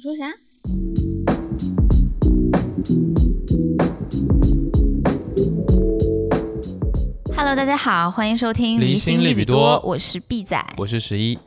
你说啥？Hello，大家好，欢迎收听离心心利比多，多我是毕仔。我是十一，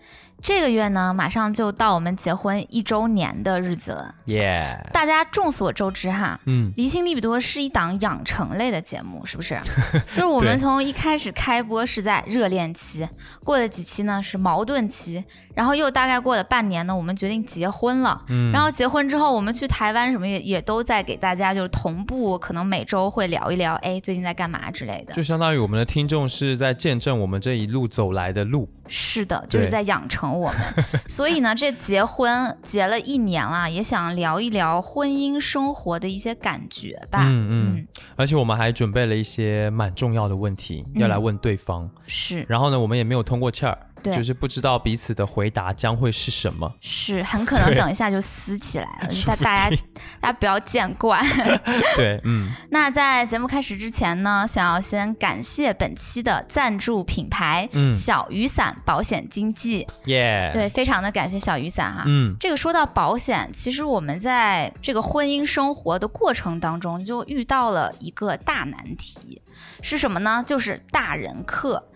这个月呢，马上就到我们结婚一周年的日子了。耶，大家众所周知哈，嗯，离心利比多是一档养成类的节目，是不是？就是我们从一开始开播是在热恋期，过了几期呢是矛盾期，然后又大概过了半年呢，我们决定结婚了。嗯然后结婚之后，我们去台湾什么也也都在给大家就是同步，可能每周会聊一聊，哎，最近在干嘛之类的。就相当于我们的听众是在见证我们这一路走来的路，是的，就是在养成我们。所以呢，这结婚结了一年了，也想聊一聊婚姻生活的一些感觉吧。嗯嗯，而且我们还准备了一些蛮重要的问题嗯要来问对方，是。然后呢，我们也没有通过气儿，对。就是不知道彼此的回答将会是什么，是，很可能等一下就撕起来了，大大家 大家不要见怪。对，嗯，那在节目开始之前呢，想要先感谢本期的赞助品牌、嗯。小雨伞保险经纪，耶，对，，非常的感谢小雨伞哈。嗯，这个说到保险，其实我们在这个婚姻生活的过程当中，就遇到了一个大难题，是什么呢？就是大人课。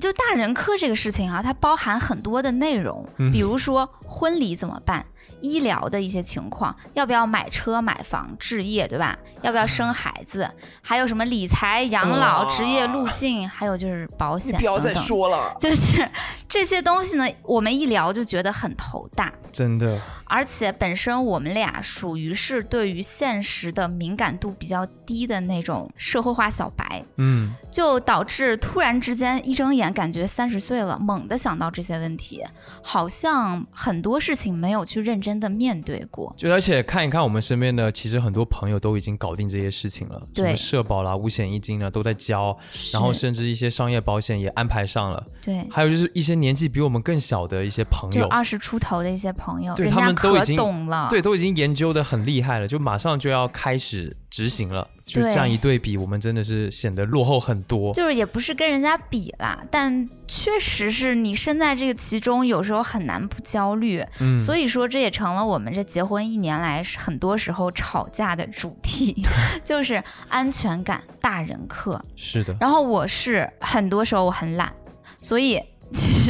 就大人课这个事情啊，它包含很多的内容，嗯比如说婚礼怎么办，医疗的一些情况，要不要买车、买房、置业，对吧？要不要生孩子？还有什么理财、养老、职业路径，还有就是保险等等。了，就是 这些东西呢，我们一聊就觉得很头大。真的，而且本身我们俩属于是对于现实的敏感度比较低的那种社会化小白，嗯，就导致突然之间一睁眼感觉三十岁了，猛地想到这些问题，好像很多事情没有去认真的面对过。就而且看一看我们身边的，其实很多朋友都已经搞定这些事情了，什对么社保啦、五险一金呢都在交，然后甚至一些商业保险也安排上了。对，还有就是一些年纪比我们更小的一些朋友，就二十出头的一些朋友，对他们都已经懂了，对，都已经研究的很厉害了，就马上就要开始执行了。就这样一对比，我们真的是显得落后很多。就是也不是跟人家比啦，但确实是你身在这个其中，有时候很难不焦虑。嗯，所以说，这也成了我们这结婚一年来很多时候吵架的主题，就是安全感大人课。是的，然后我是很多时候我很懒，所以其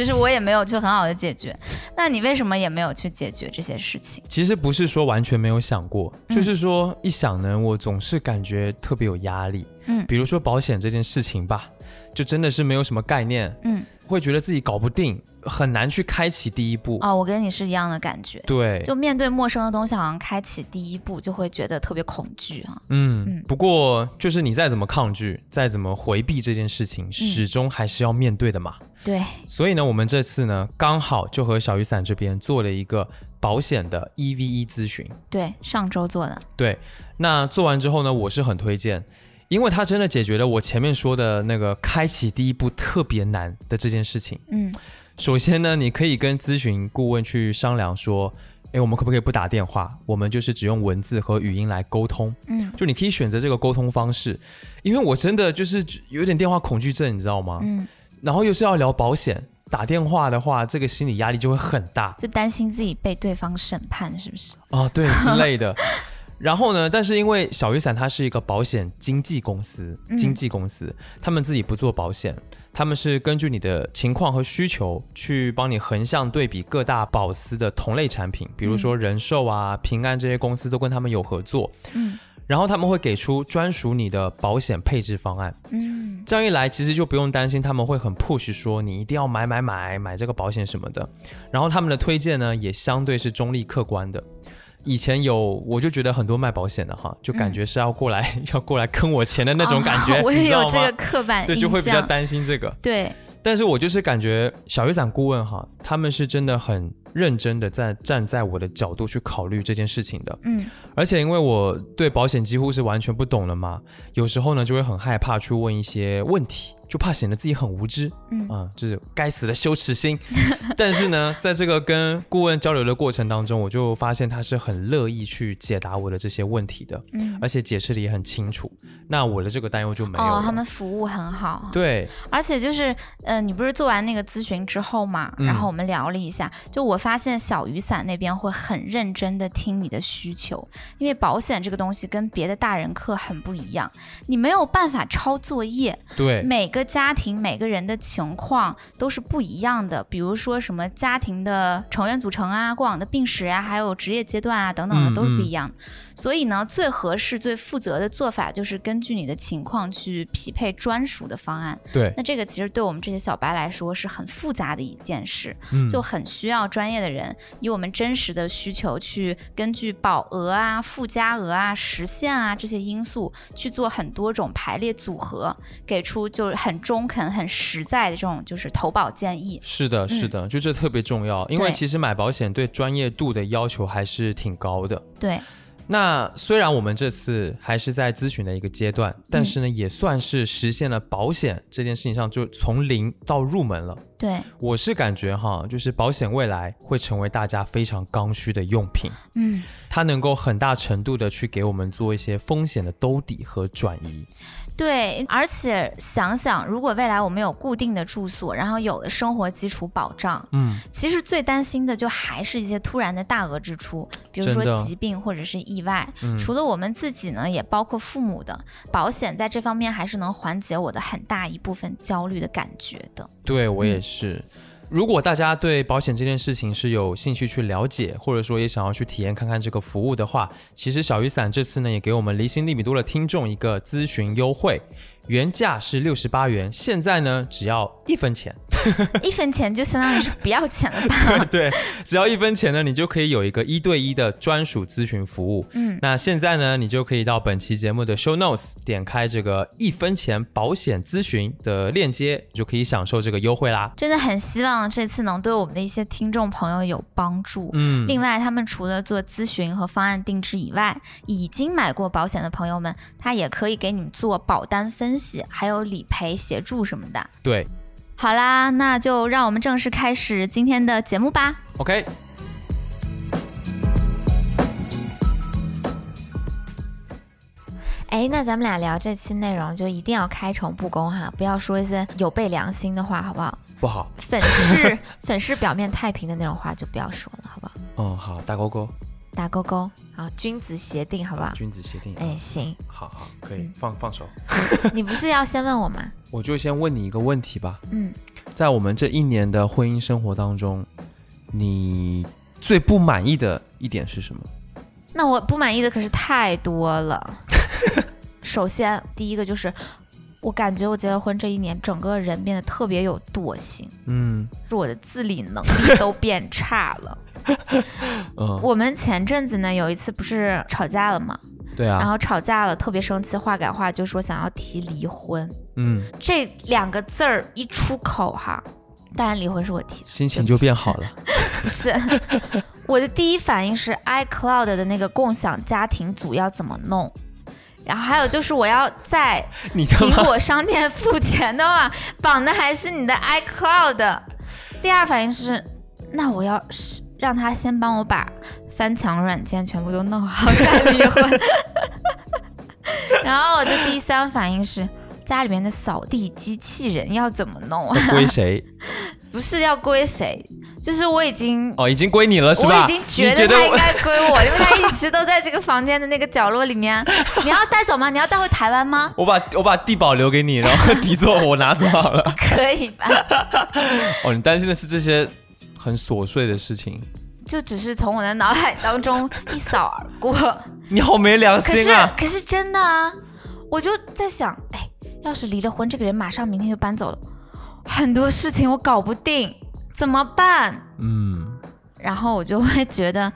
实我也没有去很好的解决。那你为什么也没有去解决这些事情？其实不是说完全没有想过，嗯就是说一想呢，我总是感觉特别有压力。嗯比如说保险这件事情吧，就真的是没有什么概念，嗯，会觉得自己搞不定，很难去开启第一步。哦，我跟你是一样的感觉。对，就面对陌生的东西，好像开启第一步就会觉得特别恐惧啊。嗯，嗯不过就是你再怎么抗拒，再怎么回避这件事嗯情，始终还是要面对的嘛。对，所以呢，我们这次呢，刚好就和小雨伞这边做了一个保险的 E V E 咨询。对，上周做的，对，那做完之后呢，我是很推荐，因为它真的解决了我前面说的那个开启第一步特别难的这件事情。嗯首先呢，你可以跟咨询顾问去商量说，诶，我们可不可以不打电话，我们就是只用文字和语音来沟通。嗯就你可以选择这个沟通方式，因为我真的就是有点电话恐惧症，你知道吗？嗯，然后又是要聊保险，打电话的话，这个心理压力就会很大就担心自己被对方审判，是不是？哦，对 之类的。然后呢，但是因为小雨伞它是一个保险经纪公司，嗯经纪公司，他们自己不做保险，他们是根据你的情况和需求去帮你横向对比各大保司的同类产品，比如说人寿啊、平安这些公司都跟他们有合作，嗯然后他们会给出专属你的保险配置方案。嗯这样一来，其实就不用担心他们会很 push 说你一定要买买买买这个保险什么的。然后他们的推荐呢，也相对是中立客观的。以前有，我就觉得很多卖保险的哈，就感觉是要过来、要过来坑我钱的那种感觉，哦 我也你知道吗？有这个刻板印对，就会比较担心这个。对，但是我就是感觉小雨伞顾问哈，他们是真的很认真的在站在我的角度去考虑这件事情的。嗯而且因为我对保险几乎是完全不懂了嘛，有时候呢就会很害怕去问一些问题，就怕显得自己很无知嗯啊、就是该死的羞耻心。但是呢，在这个跟顾问交流的过程当中，我就发现他是很乐意去解答我的这些问题的，嗯，而且解释的也很清楚。那我的这个担忧就没有了。哦，他们服务很好，对，而且就是，呃，你不是做完那个咨询之后嘛，嗯然后我们聊了一下，就我发现小雨伞那边会很认真的听你的需求，因为保险这个东西跟别的大人课很不一样，你没有办法抄作业，对，每个家庭每个人的情况都是不一样的，比如说什么家庭的成员组成啊、过往的病史啊，还有职业阶段啊等等的都是不一样的。所以呢，最合适、最负责的做法就是根据你的情况去匹配专属的方案。对，那这个其实对我们这些小白来说是很复杂的一件事，嗯就很需要专业的人以我们真实的需求去根据保额啊、附加额啊、实现啊这些因素去做很多种排列组合，给出就是很中肯、很实在的这种就是投保建议。是的，是的，就这特别重要，因为其实买保险对专业度的要求还是挺高的。对，那虽然我们这次还是在咨询的一个阶段，但是呢，也算是实现了保险这件事情上就从零到入门了。对，我是感觉哈，就是保险未来会成为大家非常刚需的用品，嗯，它能够很大程度的去给我们做一些风险的兜底和转移。对，而且想想，如果未来我们有固定的住所，然后有了生活基础保障，嗯，其实最担心的就还是一些突然的大额支出，比如说疾病或者是意外。嗯除了我们自己呢，也包括父母的保险，在这方面还是能缓解我的很大一部分焦虑的感觉的。对我也嗯是。如果大家对保险这件事情是有兴趣去了解，或者说也想要去体验看看这个服务的话，其实小雨伞这次呢也给我们离心力比多的听众一个咨询优惠，原价是六十八元，现在呢只要一分钱。一分钱就相当于是不要钱了吧？对，只要一分钱呢，你就可以有一个一对一的专属咨询服务。嗯，那现在呢，你就可以到本期节目的 show notes 点开这个一分钱保险咨询的链接，就可以享受这个优惠啦。真的很希望这次能对我们的一些听众朋友有帮助。嗯，另外，他们除了做咨询和方案定制以外，已经买过保险的朋友们，他也可以给你们做保单分析，还有理赔协助什么的。对好啦，那就让我们正式开始今天的节目吧。，OK。哎，那咱们俩聊这期内容就一定要开诚布公哈，不要说一些有悖良心的话，好不好？不好，粉饰 粉饰表面太平的那种话就不要说了，好不好？嗯，好，大勾勾，打勾勾，好，君子协定，好不好？君子协定。哎，行，好好，可以嗯放放手。你不是要先问我吗？我就先问你一个问题吧，嗯，在我们这一年的婚姻生活当中，你最不满意的一点是什么？那我不满意的可是太多了。首先，第一个就是，我感觉我结了婚这一年，整个人变得特别有惰性，嗯是我的自理能力都变差了。嗯，我们前阵子呢有一次不是吵架了吗？对啊，然后吵架了，特别生气，话赶话就说想要提离婚。嗯，这两个字儿一出口哈，当然离婚是我提的，心情就变好了。不是。我的第一反应是 iCloud 的那个共享家庭组要怎么弄，然后还有就是我要在 苹果商店付钱的话，绑的还是你的 iCloud。第二反应是，那我要是让他先帮我把翻墙软件全部都弄好再离婚。然后我的第三反应是，家里面的扫地机器人要怎么弄啊？归谁？不是要归谁，就是我已经。哦，已经归你了是我？已经觉得他应该归我，因为他一直都在这个房间的那个角落里面。你要带走吗？你要带回台湾吗？我把我把地保留给你，然后 底座我拿走好了。可以吧？哦，你担心的是这些很琐碎的事情，就只是从我的脑海当中一扫而过。你好没良可是心啊！可是真的啊，我就在想，哎，要是离了婚，这个人马上明天就搬走了，很多事情我搞不定，怎么办？嗯，然后我就会觉得，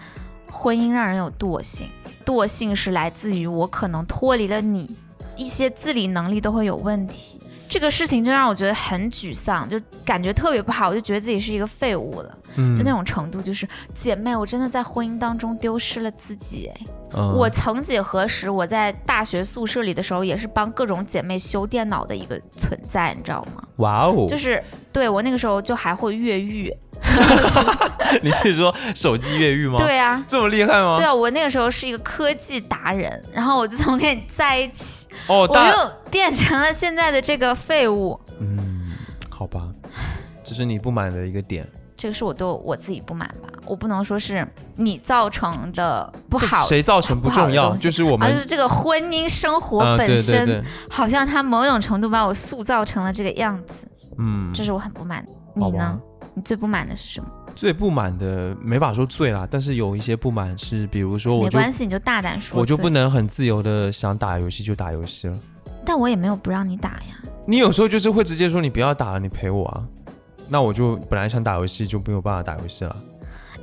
婚姻让人有惰性，惰性是来自于我可能脱离了你，一些自理能力都会有问题。这个事情就让我觉得很沮丧，就感觉特别不好，我就觉得自己是一个废物了，嗯就那种程度，就是姐妹，我真的在婚姻当中丢失了自己，我曾几何时，我在大学宿舍里的时候，也是帮各种姐妹修电脑的一个存在，你知道吗？哇哦，就是对我那个时候就还会越狱。你是说手机越狱吗？，对啊，这么厉害吗？对啊，我那个时候是一个科技达人，然后我自从跟你在一起，哦，我又变成了现在的这个废物。嗯，好吧，这是你不满的一个点。这个是我对我自己不满吧？我不能说是你造成的不好，谁造成不重要，就是我们而是这个婚姻生活啊，本对对身，对，好像它某种程度把我塑造成了这个样子，嗯，这是我很不满。你呢？你最不满的是什么？最不满的没法说最啦，但是有一些不满是，比如说我没关系，你就大胆说。我就不，能很自由的想打游戏就打游戏了。但我也没有不让你打呀。你有时候就是会直接说你不要打了，你陪我啊。那我就本来想打游戏就没有办法打游戏了。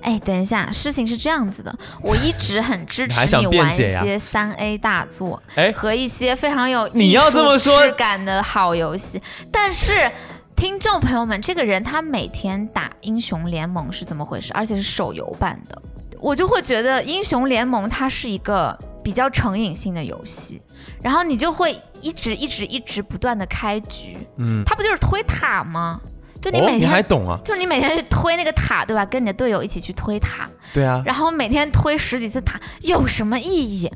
哎，等一下，事情是这样子的，我一直很支持 你玩一些三 A 大作哎，和一些非常有你要这么说质感的好游戏，但是。听众朋友们，这个人他每天打英雄联盟是怎么回事？而且是手游版的，我就会觉得英雄联盟它是一个比较成瘾性的游戏，然后你就会一直一直一直不断的开局，嗯，它不就是推塔吗？就你每天、还懂啊？就是你每天去推那个塔，对吧？跟你的队友一起去推塔，对啊，然后每天推十几次塔，有什么意义？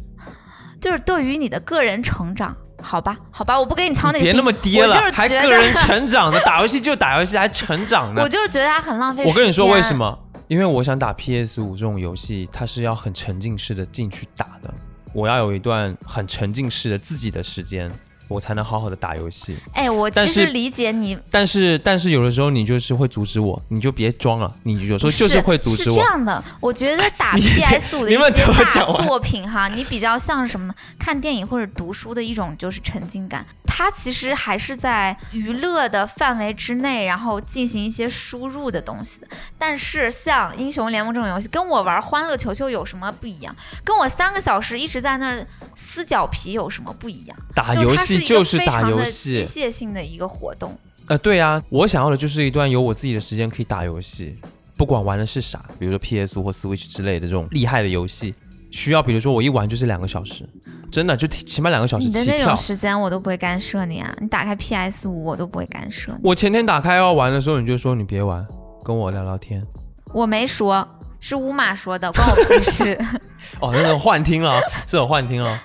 就是对于你的个人成长，好吧，好吧，我不跟你操那别那么跌了还个人成长的，打游戏就打游戏，还成长呢我。就是觉得他很浪费时间。我跟你说为什？么？因为我想打 PS 五这种游戏，它是要很沉浸式的进去打的，我要有一段很沉浸式的自己的时间，我才能好好的打游戏。哎，我其实理解你，但是但是有的时候你就是会阻止我，你就别装了，你有时候就是会阻止是这。样的，我觉得 打 PS 五的一些大作品哈，你比较像是什么呢？看电影或者读书的一种就是沉浸感，它其实还是在娱乐的范围之内，然后进行一些输入的东西的。但是像英雄联盟这种游戏，跟我玩欢乐球球有什么不一样？跟我三个小时一直在那儿撕脚皮有什么不一样？打游戏就是打游戏机，械性的一个活动。呃，对啊，我想要的就是一段有我自己的时间可以打游戏，不管玩的是啥，比如说 PS 或 Switch 之类的这种厉害的游戏，需要比如说我一玩就是两个小时，真的就起起码两个小时你的那种。时间我都不会干涉你啊，你打开 PS 五我都不会干涉你。我前天打开要玩的时候，你就说你别玩，跟我聊聊天。我没说，是乌马说的，关我屁事。哦，那个幻听了啊，是有幻听了。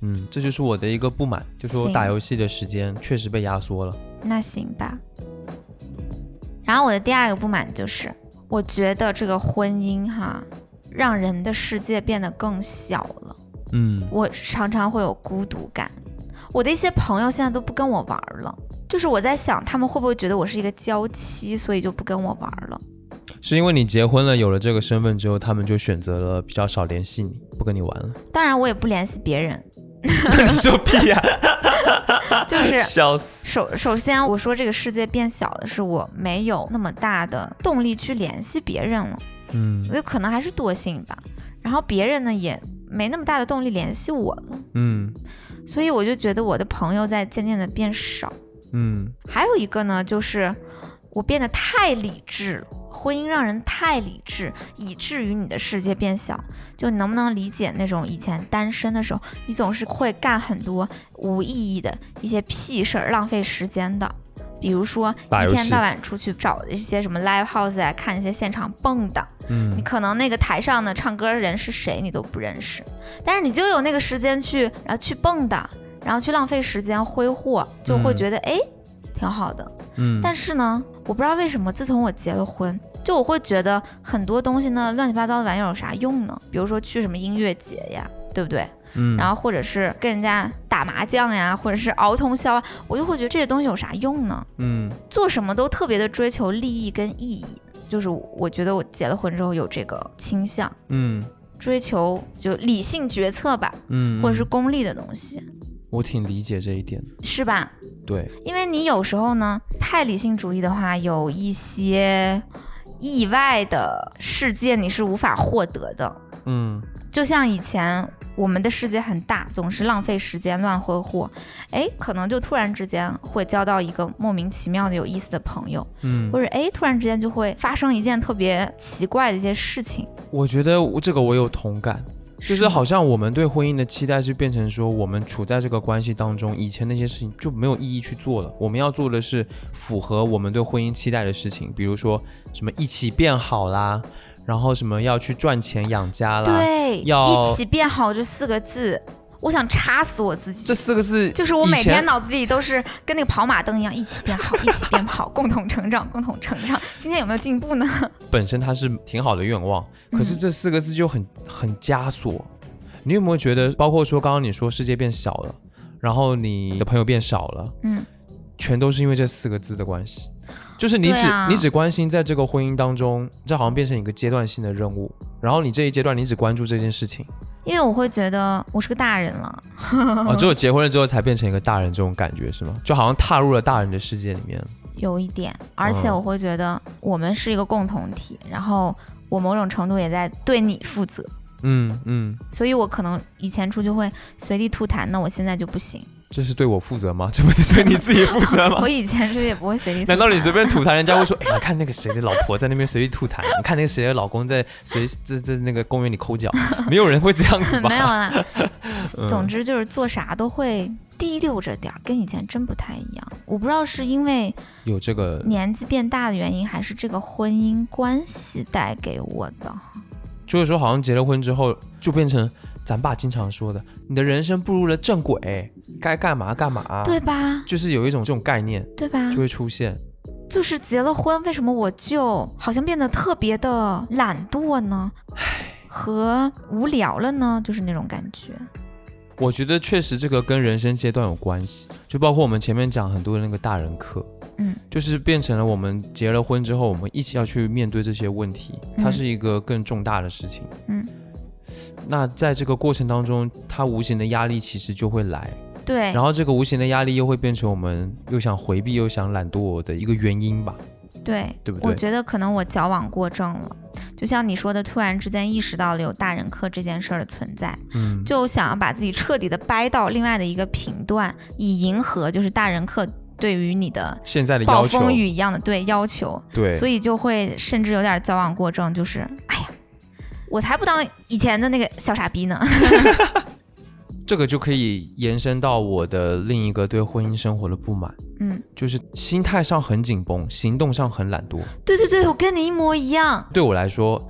嗯，这就是我的一个不满，就是我打游戏的时间确实被压缩了。那行吧。然后我的第二个不满就是，我觉得这个婚姻哈，让人的世界变得更小了。嗯，我常常会有孤独感。我的一些朋友现在都不跟我玩了，就是我在想，他们会不会觉得我是一个娇妻，所以就不跟我玩了？是因为你结婚了，有了这个身份之后，他们就选择了比较少联系你，不跟你玩了。当然，我也不联系别人，你说屁呀、就是笑死。首首先，我说这个世界变小的是我没有那么大的动力去联系别人了，嗯就可能还是惰性吧。然后别人呢也没那么大的动力联系我了，嗯所以我就觉得我的朋友在渐渐的变少。嗯还有一个呢，就是我变得太理智了。婚姻让人太理智，以至于你的世界变小。就你能不能理解那种以前单身的时候，你总是会干很多无意义的一些屁事儿，浪费时间的。比如说一天到晚出去找一些什么 live house 啊，看一些现场蹦的，你嗯可能那个台上的唱歌人是谁你都不认识，但是你就有那个时间去，然后去蹦的，然后去浪费时间挥霍，就会嗯觉得哎、挺好的。嗯，但是呢，我不知道为什么，自从我结了婚，就我会觉得很多东西呢，乱七八糟的玩意儿有啥用呢？比如说去什么音乐节呀，对不对？嗯，然后或者是跟人家打麻将呀，或者是熬通宵啊，我就会觉得这些东西有啥用呢？嗯做什么都特别的追求利益跟意义，就是我觉得我结了婚之后有这个倾向，嗯追求就理性决策吧，嗯，或者是嗯功利的东西，我挺理解这一点的。是吧？对，因为你有时候呢，太理性主义的话，有一些意外的世界你是无法获得的。嗯就像以前我们的世界很大，总是浪费时间乱挥霍，哎，可能就突然之间会交到一个莫名其妙的有意思的朋友，嗯或，者哎，突然之间就会发生一件特别奇怪的一些事情，我觉得这个我有同感。就是好像我们对婚姻的期待是变成说，我们处在这个关系当中，以前那些事情就没有意义去做了。我们要做的是符合我们对婚姻期待的事情，比如说什么一起变好啦，然后什么要去赚钱养家啦，对，要一起变好这四个字，我想插死我自己。这四个字就是我每天脑子里都是跟那个跑马灯一样，一起变好，一起变好，共同成长，共同成长。今天有没有进步呢？本身它是挺好的愿望，可是嗯这四个字就很很枷锁。你有没有觉得，包括说刚刚你说世界变小了，然后你的朋友变少了，嗯，全都是因为这四个字的关系。就是你只、啊你只关心在这个婚姻当中，这好像变成一个阶段性的任务，然后你这一阶段你只关注这件事情，因为我会觉得我是个大人了。哦，只有结婚了之后才变成一个大人这种感觉是吗？就好像踏入了大人的世界里面。有一点，而且嗯我会觉得我们是一个共同体，然后我某种程度也在对你负责，嗯嗯，所以我可能以前出去会随地吐痰，那我现在就不行。这是对我负责吗？这不是对你自己负责吗我？以前是不是也不会随地吐痰。难道你随便吐痰，人家会说，哎，你看那个谁的老婆在那边随地吐痰，你看那个谁的老公在随在在那个公园里抠脚，没有人会这样子吧？没有啦，嗯总之就是做啥都会滴溜着点儿，跟以前真不太一样。我不知道是因为有这个，年纪变大的原因，还是这个婚姻关系带给我的。就是说好像结了婚之后就变成咱爸经常说的，你的人生步入了正轨，该干嘛干嘛，对，吧？就是有一种这种概念对吧就？会出现。就是结了婚，为什么我就好像变得特别的懒惰呢？和无聊了呢？就是那种感觉。我觉得确实这个跟人生阶段有关系，就包括我们前面讲很多的那个大人课，嗯，就是变成了我们结了婚之后，我们一起要去面对这些问题，它嗯是一个更重大的事情。嗯，那在这个过程当中，他无形的压力其实就会来，对，然后这个无形的压力又会变成我们又想回避又想懒惰的一个原因吧。对，对不对？我觉得可能我矫枉过正了，就像你说的，突然之间意识到了有大人课这件事儿的存在，嗯，就想要把自己彻底的掰到另外的一个频段，以迎合就是大人课对于你的现在的暴要求，风雨一样的对要求，对，所以就会甚至有点矫枉过正，就是哎呀，我才不当以前的那个小傻逼呢。这个就可以延伸到我的另一个对婚姻生活的不满，嗯，就是心态上很紧绷，行动上很懒惰。对对对，我跟你一模一样。对我来说，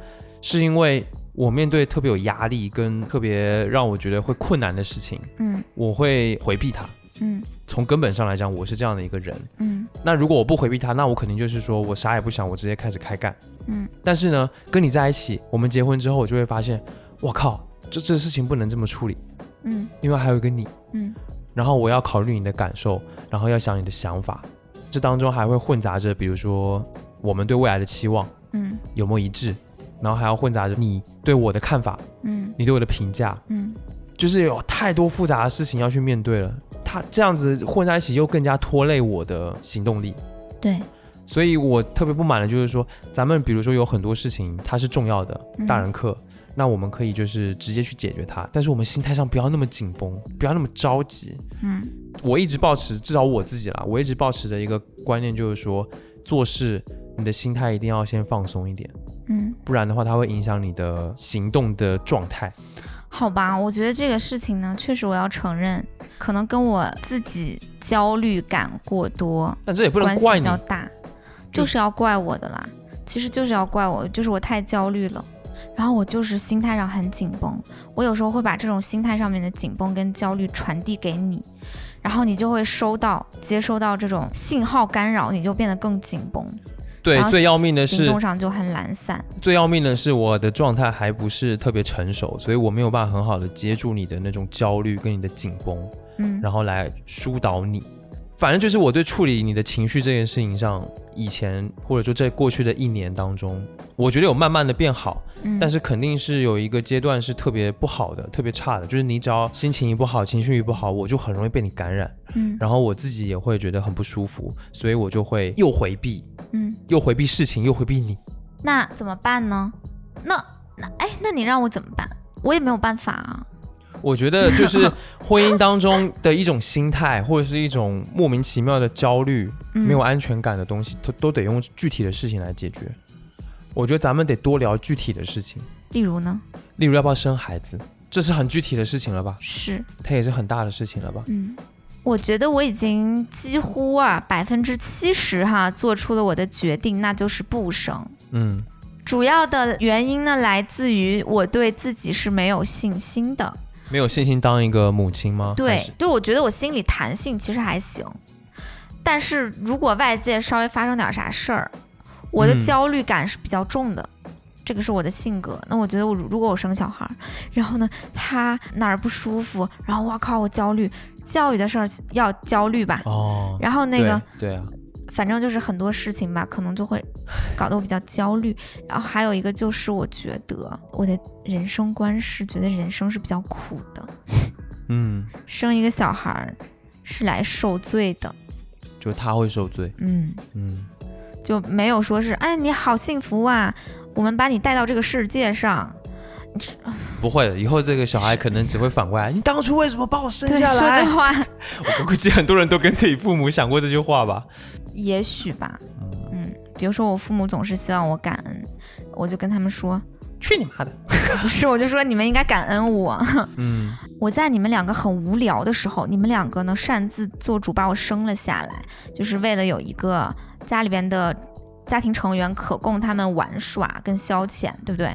是因为我面对特别有压力跟特别让我觉得会困难的事情，嗯我会回避它。嗯。从根本上来讲，我是这样的一个人。嗯。那如果我不回避他，那我肯定就是说我啥也不想，我直接开始开干。嗯。但是呢，跟你在一起，我们结婚之后，我就会发现，我靠，这这事情不能这么处理，嗯。因为还有一个你，嗯。然后我要考虑你的感受，然后要想你的想法，这当中还会混杂着，比如说我们对未来的期望嗯。有没有一致，然后还要混杂着你对我的看法，嗯。你对我的评价，嗯。就是有太多复杂的事情要去面对了。它这样子混在一起，又更加拖累我的行动力。对，所以我特别不满的就是说，咱们比如说有很多事情它是重要的，嗯大人课，那我们可以就是直接去解决它，但是我们心态上不要那么紧绷，不要那么着急。嗯我一直保持，至少我自己啦，我一直保持的一个观念就是说，做事你的心态一定要先放松一点，嗯，不然的话，它会影响你的行动的状态。好吧，我觉得这个事情呢，确实我要承认，可能跟我自己焦虑感过多但这也不能怪你，比较大，就就是要怪我的啦。其实就是要怪我，就是我太焦虑了，然后我就是心态上很紧绷。我有时候会把这种心态上面的紧绷跟焦虑传递给你，然后你就会收到、接收到这种信号干扰，你就变得更紧绷。对最要命的行是，动上就很懒散。最要命的是我的状态还不是特别成熟，所以我没有办法很好的接住你的那种焦虑跟你的紧绷，嗯然后来疏导你。反正就是我对处理你的情绪这件事情上，以前或者说在过去的一年当中，我觉得有慢慢的变好，嗯，但是肯定是有一个阶段是特别不好的，特别差的，就是你只要心情一不好，情绪一不好，我就很容易被你感染，嗯然后我自己也会觉得很不舒服，所以我就会又回避，嗯，又回避事情，又回避你。那怎么办呢？那那哎，那你让我怎么办？我也没有办法啊。我觉得就是婚姻当中的一种心态，或者是一种莫名其妙的焦虑、嗯、没有安全感的东西，都都得用具体的事情来解决。我觉得咱们得多聊具体的事情，例如呢？例如要不要生孩子，这是很具体的事情了吧？是，它也是很大的事情了吧？嗯，我觉得我已经几乎啊百分之七十哈做出了我的决定，那就是不生。嗯主要的原因呢，来自于我对自己是没有信心的。没有信心当一个母亲吗？对，就是？我觉得我心里弹性其实还行，但是如果外界稍微发生点啥事儿，我的嗯。焦虑感是比较重的。这个是我的性格，那我觉得我如果我生小孩儿，然后呢他哪儿不舒服，然后我靠我焦虑，教育的事儿要焦虑吧，哦，然后那个对对啊，反正就是很多事情吧，可能就会 搞得我比较焦虑。然后还有一个就是，我觉得我的人生观是觉得人生是比较苦的，嗯，生一个小孩儿是来受罪的，就他会受罪，嗯，嗯，就没有说是哎你好幸福啊，我们把你带到这个世界上，不会的，以后这个小孩可能只会反过来，你当初为什么把我生下来？说这？话。我估计很多人都跟自己父母想过这句话吧。也许吧，嗯，嗯，比如说我父母总是希望我感恩，我就跟他们说，去你妈的！不是，我就说你们应该感恩我。嗯，我在你们两个很无聊的时候，你们两个呢擅自做主把我生了下来，就是为了有一个家里边的家庭成员可供他们玩耍跟消遣，对不对？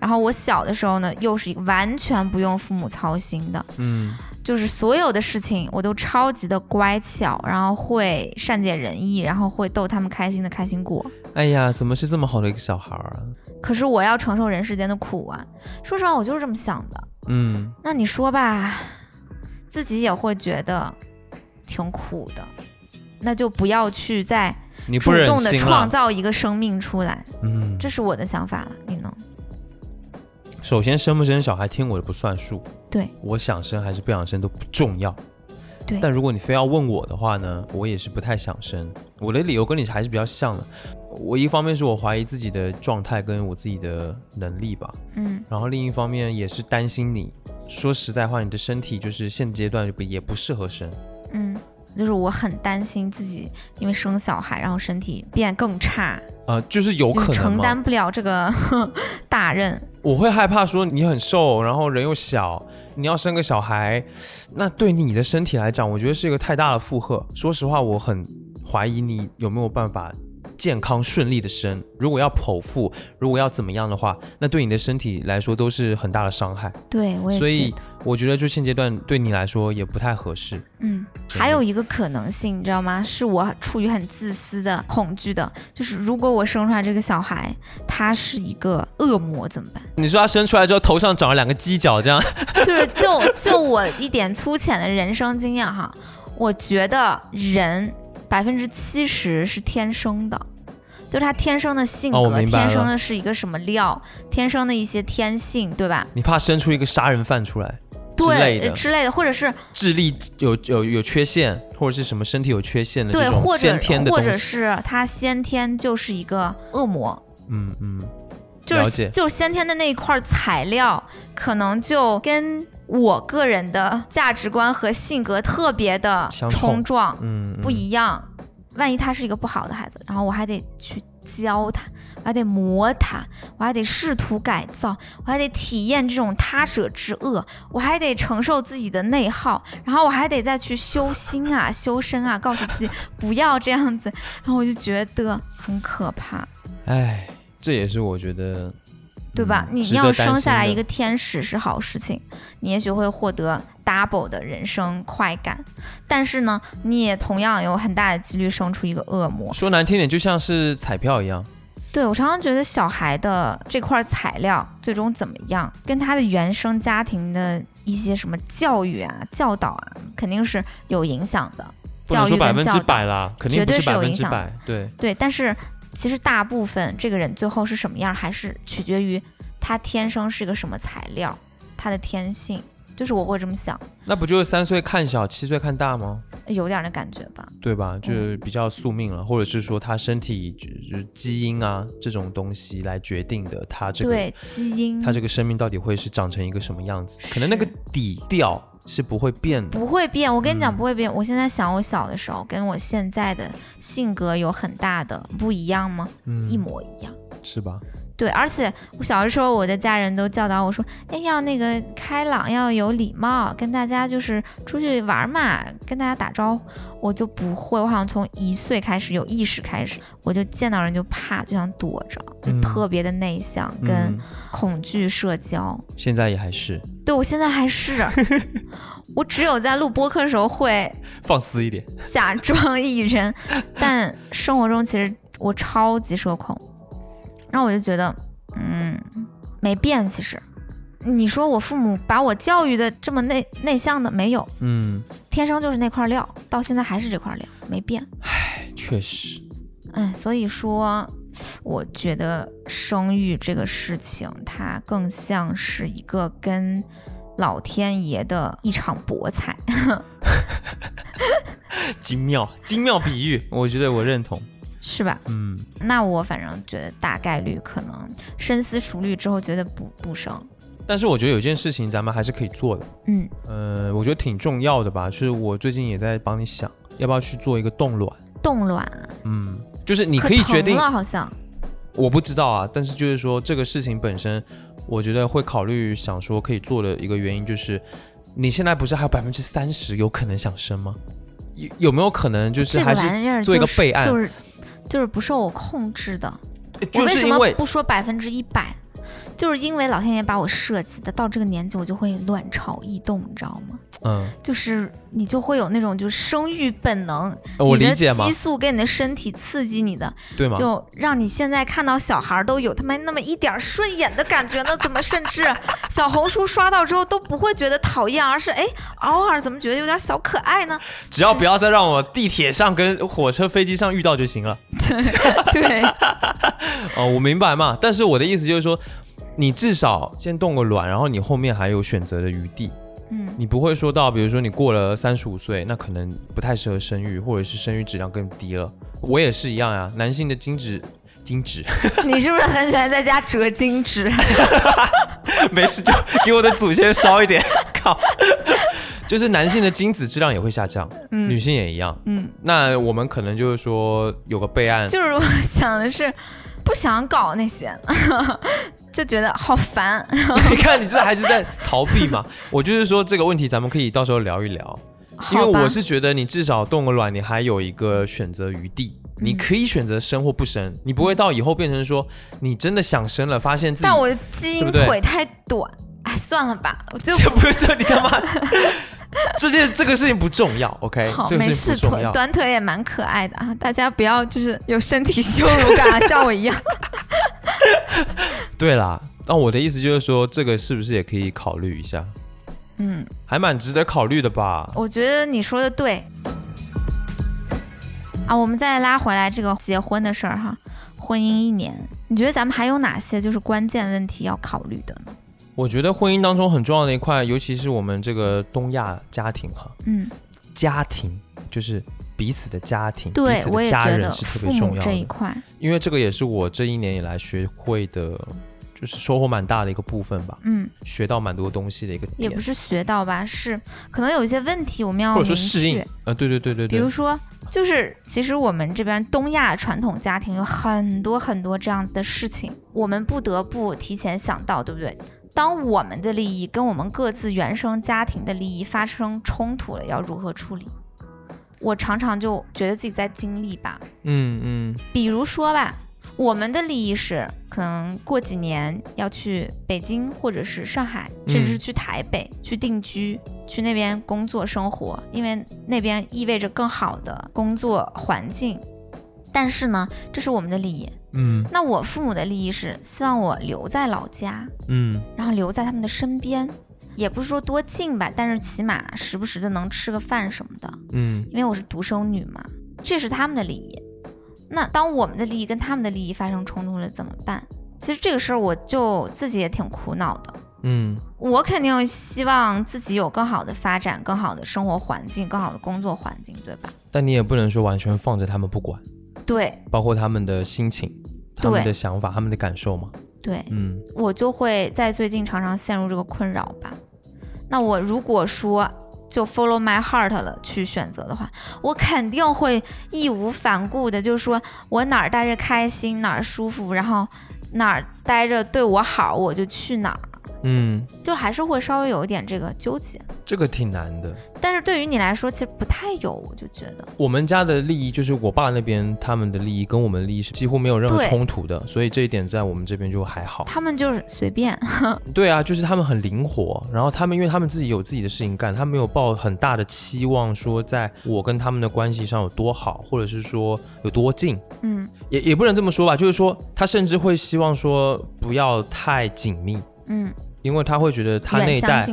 然后我小的时候呢，又是一个完全不用父母操心的，嗯，就是所有的事情我都超级的乖巧，然后会善解人意，然后会逗他们开心的开心果。哎呀，怎么是这么好的一个小孩儿啊？可是我要承受人世间的苦啊！说实话，我就是这么想的。嗯，那你说吧，自己也会觉得挺苦的，那就不要去再主动的。创造一个生命出来，嗯，这是我的想法了。你呢？首先生不生小孩听我的不算数，对，我想生还是不想生都不重要。对但如果你非要问我的话呢，我也是不太想生。我的理由跟你还是比较像的。我一方面是我怀疑自己的状态跟我自己的能力吧，嗯然后另一方面也是担心你。说实在话，你的身体就是现阶段就不也不适合生。嗯，就是我很担心自己因为生小孩，然后身体变更差，呃，就是有可能承，担不了这个 大任。我会害怕说你很瘦，然后人又小，你要生个小孩，那对你的身体来讲，我觉得是一个太大的负荷。说实话，我很怀疑你有没有办法健康顺利的生。如果要剖腹，如果要怎么样的话，那对你的身体来说都是很大的伤害。对我也所以我觉得就现阶段对你来说也不太合适。嗯，还有一个可能性，你知道吗？是我出于很自私的恐惧的，就是如果我生出来这个小孩，他是一个恶魔怎么办？你说他生出来之后头上长了两个犄角，这样 就是就就我一点粗浅的人生经验哈，我觉得人百分之七十是天生的。就是他天生的性格，天生的是一个什么料，天生的一些天性，对吧？你怕生出一个杀人犯出来之类的，对之类的，或者是智力有有有缺陷，或者是什么身体有缺陷的对，这种或者先天的或者。是他先天就是一个恶魔，嗯嗯，就是就是先天的那一块材料，可能就跟我个人的价值观和性格特别的冲冲撞，嗯，不一样。万一他是一个不好的孩子，然后我还得去教他，我还得磨他，我还得试图改造，我还得体验这种他者之恶，我还得承受自己的内耗，然后我还得再去修心啊、修身啊，告诉自己不要这样子，然后我就觉得很可怕。哎，这也是我觉得，对吧？嗯你要生下来一个天使是好事情，你也许会获得 double 的人生快感，但是呢，你也同样有很大的几率生出一个恶魔。说难听点，就像是彩票一样。对我常常觉得小孩的这块材料最终怎么样，跟他的原生家庭的一些什么教育啊、教导啊，肯定是有影响的。教育说百分之百啦，肯定是有影响分之百。对，对，但是其实大部分这个人最后是什么样，还是取决于他天生是个什么材料，他的天性。就是我会这么想，那不就是三岁看小，七岁看大吗？有点儿那感觉吧。对吧？就是比较宿命了，或者是说他身体就就是基因啊这种东西来决定的，他这个对，基因他这个生命到底会是长成一个什么样子？可能那个底调是不会变的。不会变。我跟你讲，嗯不会变。我现在想，我小的时候跟我现在的性格有很大的不一样吗？嗯一模一样。是吧？对，而且我小的时候，我的家人都教导我说，哎，要那个开朗，要有礼貌，跟大家就是出去玩嘛，跟大家打招呼。我就不会，我好像从一岁开始有意识开始，我就见到人就怕，就想躲着，就嗯特别的内向，跟嗯恐惧社交。现在也还是对我现在还是，我只有在录播客的时候会放肆一点。假装艺人，但生活中其实我超级社恐，然后我就觉得，嗯，没变。其实，你说我父母把我教育的这么内内向的没有，嗯，天生就是那块料，到现在还是这块料，没变。唉确实，嗯，所以说，我觉得生育这个事情，它更像是一个跟老天爷的一场博彩。精妙，精妙比喻，我觉得我认同。是吧？嗯，那我反正觉得大概率可能深思熟虑之后觉得不不生。但是我觉得有一件事情咱们还是可以做的，嗯，呃，我觉得挺重要的吧，就是我最近也在帮你想，要不要去做一个冻卵。冻卵嗯，就是你可可以决定，了好像。我不知道啊，但是就是说这个事情本身，我觉得会考虑想说可以做的一个原因就是，你现在不是还有百分之三十有可能想生吗？有有没有可能就是还是做一个就是备案就是就是不受我控制的。我就为什么不说百分之一百？就是因为老天爷把我设计的，到这个年纪我就会卵巢异动，你知道吗？嗯，就是你就会有那种就是生育本能，呃我你的理解嘛激，素给你的身体刺激你的，对吗？就让你现在看到小孩儿都有他妈那么一点儿顺眼的感觉呢？怎么甚至 小红书刷到之后都不会觉得讨厌，而是哎，偶尔怎么觉得有点小可爱呢？只要不要再让我地铁上跟火车、飞机上遇到就行了。对，哦，我明白嘛，但是我的意思就是说，你至少先动个卵，然后你后面还有选择的余地。嗯，你不会说到，比如说你过了三十五岁，那可能不太适合生育，或者是生育质量更低了。我也是一样呀，男性的精子，精子。你是不是很喜欢在家折精纸？没事就给我的祖先烧一点，靠，就是男性的精子质量也会下降，女嗯性也一样。嗯，那我们可能就是说有个备案，就是我想的是不想搞那些，就觉得好烦。你看你这还是在逃避嘛？我就是说这个问题咱们可以到时候聊一聊，因为我是觉得你至少动个卵，你还有一个选择余地。你嗯可以选择生或不生，你不会到以后变成说你真的想生了，发现自己但我的基因腿太短，哎，算了吧，我就这不是这你他妈 这件这个事情不重要，OK，好，这个没事。腿短腿也蛮可爱的啊，大家不要就是有身体羞辱感啊，像我一样。对啦，那我的意思就是说，这个是不是也可以考虑一下？嗯，还蛮值得考虑的吧？我觉得你说的对。啊，我们再拉回来这个结婚的事儿哈，婚姻一年，你觉得咱们还有哪些就是关键问题要考虑的呢？我觉得婚姻当中很重要的一块，尤其是我们这个东亚家庭哈，嗯，家庭就是彼此的家庭，对，此我的家人是特别重母要的。这一块，因为这个也是我这一年以来学会的，就是收获蛮大的一个部分吧，嗯，学到蛮多东西的一个点也不，是学到吧，是可能有一些问题我们要或者说适应啊。。呃，对对对对对，比如说，就是其实我们这边东亚传统家庭有很多很多这样子的事情，我们不得不提前想到，对不对？当我们的利益跟我们各自原生家庭的利益发生冲突了，要如何处理？我常常就觉得自己在经历吧，嗯嗯比如说吧，我们的利益是可能过几年要去北京或者是上海，甚至是嗯去台北、去定居，去那边工作生活，因为那边意味着更好的工作环境。但是呢，这是我们的利益。嗯那我父母的利益是希望我留在老家，嗯然后留在他们的身边，也不是说多近吧，但是起码时不时的能吃个饭什么的。嗯因为我是独生女嘛，这是他们的利益。那当我们的利益跟他们的利益发生冲突了，怎么办？其实这个事儿我就自己也挺苦恼的。嗯我肯定希望自己有更好的发展、更好的生活环境、更好的工作环境，对吧？但你也不能说完全放着他们不管，对。包括他们的心情、他们的想法、他们的感受嘛。对，嗯。我就会在最近常常陷入这个困扰吧。那我如果说就 follow my heart 了去选择的话，我肯定会义无反顾的，就是说我哪儿待着开心，哪儿舒服，然后哪儿待着对我好，我就去哪儿，嗯，就还是会稍微有一点这个纠结。这个挺难的。但是对于你来说，其实不太有，我就觉得，我们家的利益就是我爸那边他们的利益跟我们的利益是几乎没有任何冲突的，所以这一点在我们这边就还好。他们就是随便，对啊，就是他们很灵活，然后他们因为他们自己有自己的事情干，他没有抱很大的期望说在我跟他们的关系上有多好，或者是说有多近，嗯也也不能这么说吧，就是说他甚至会希望说不要太紧密。嗯，因为他会觉得他那一代，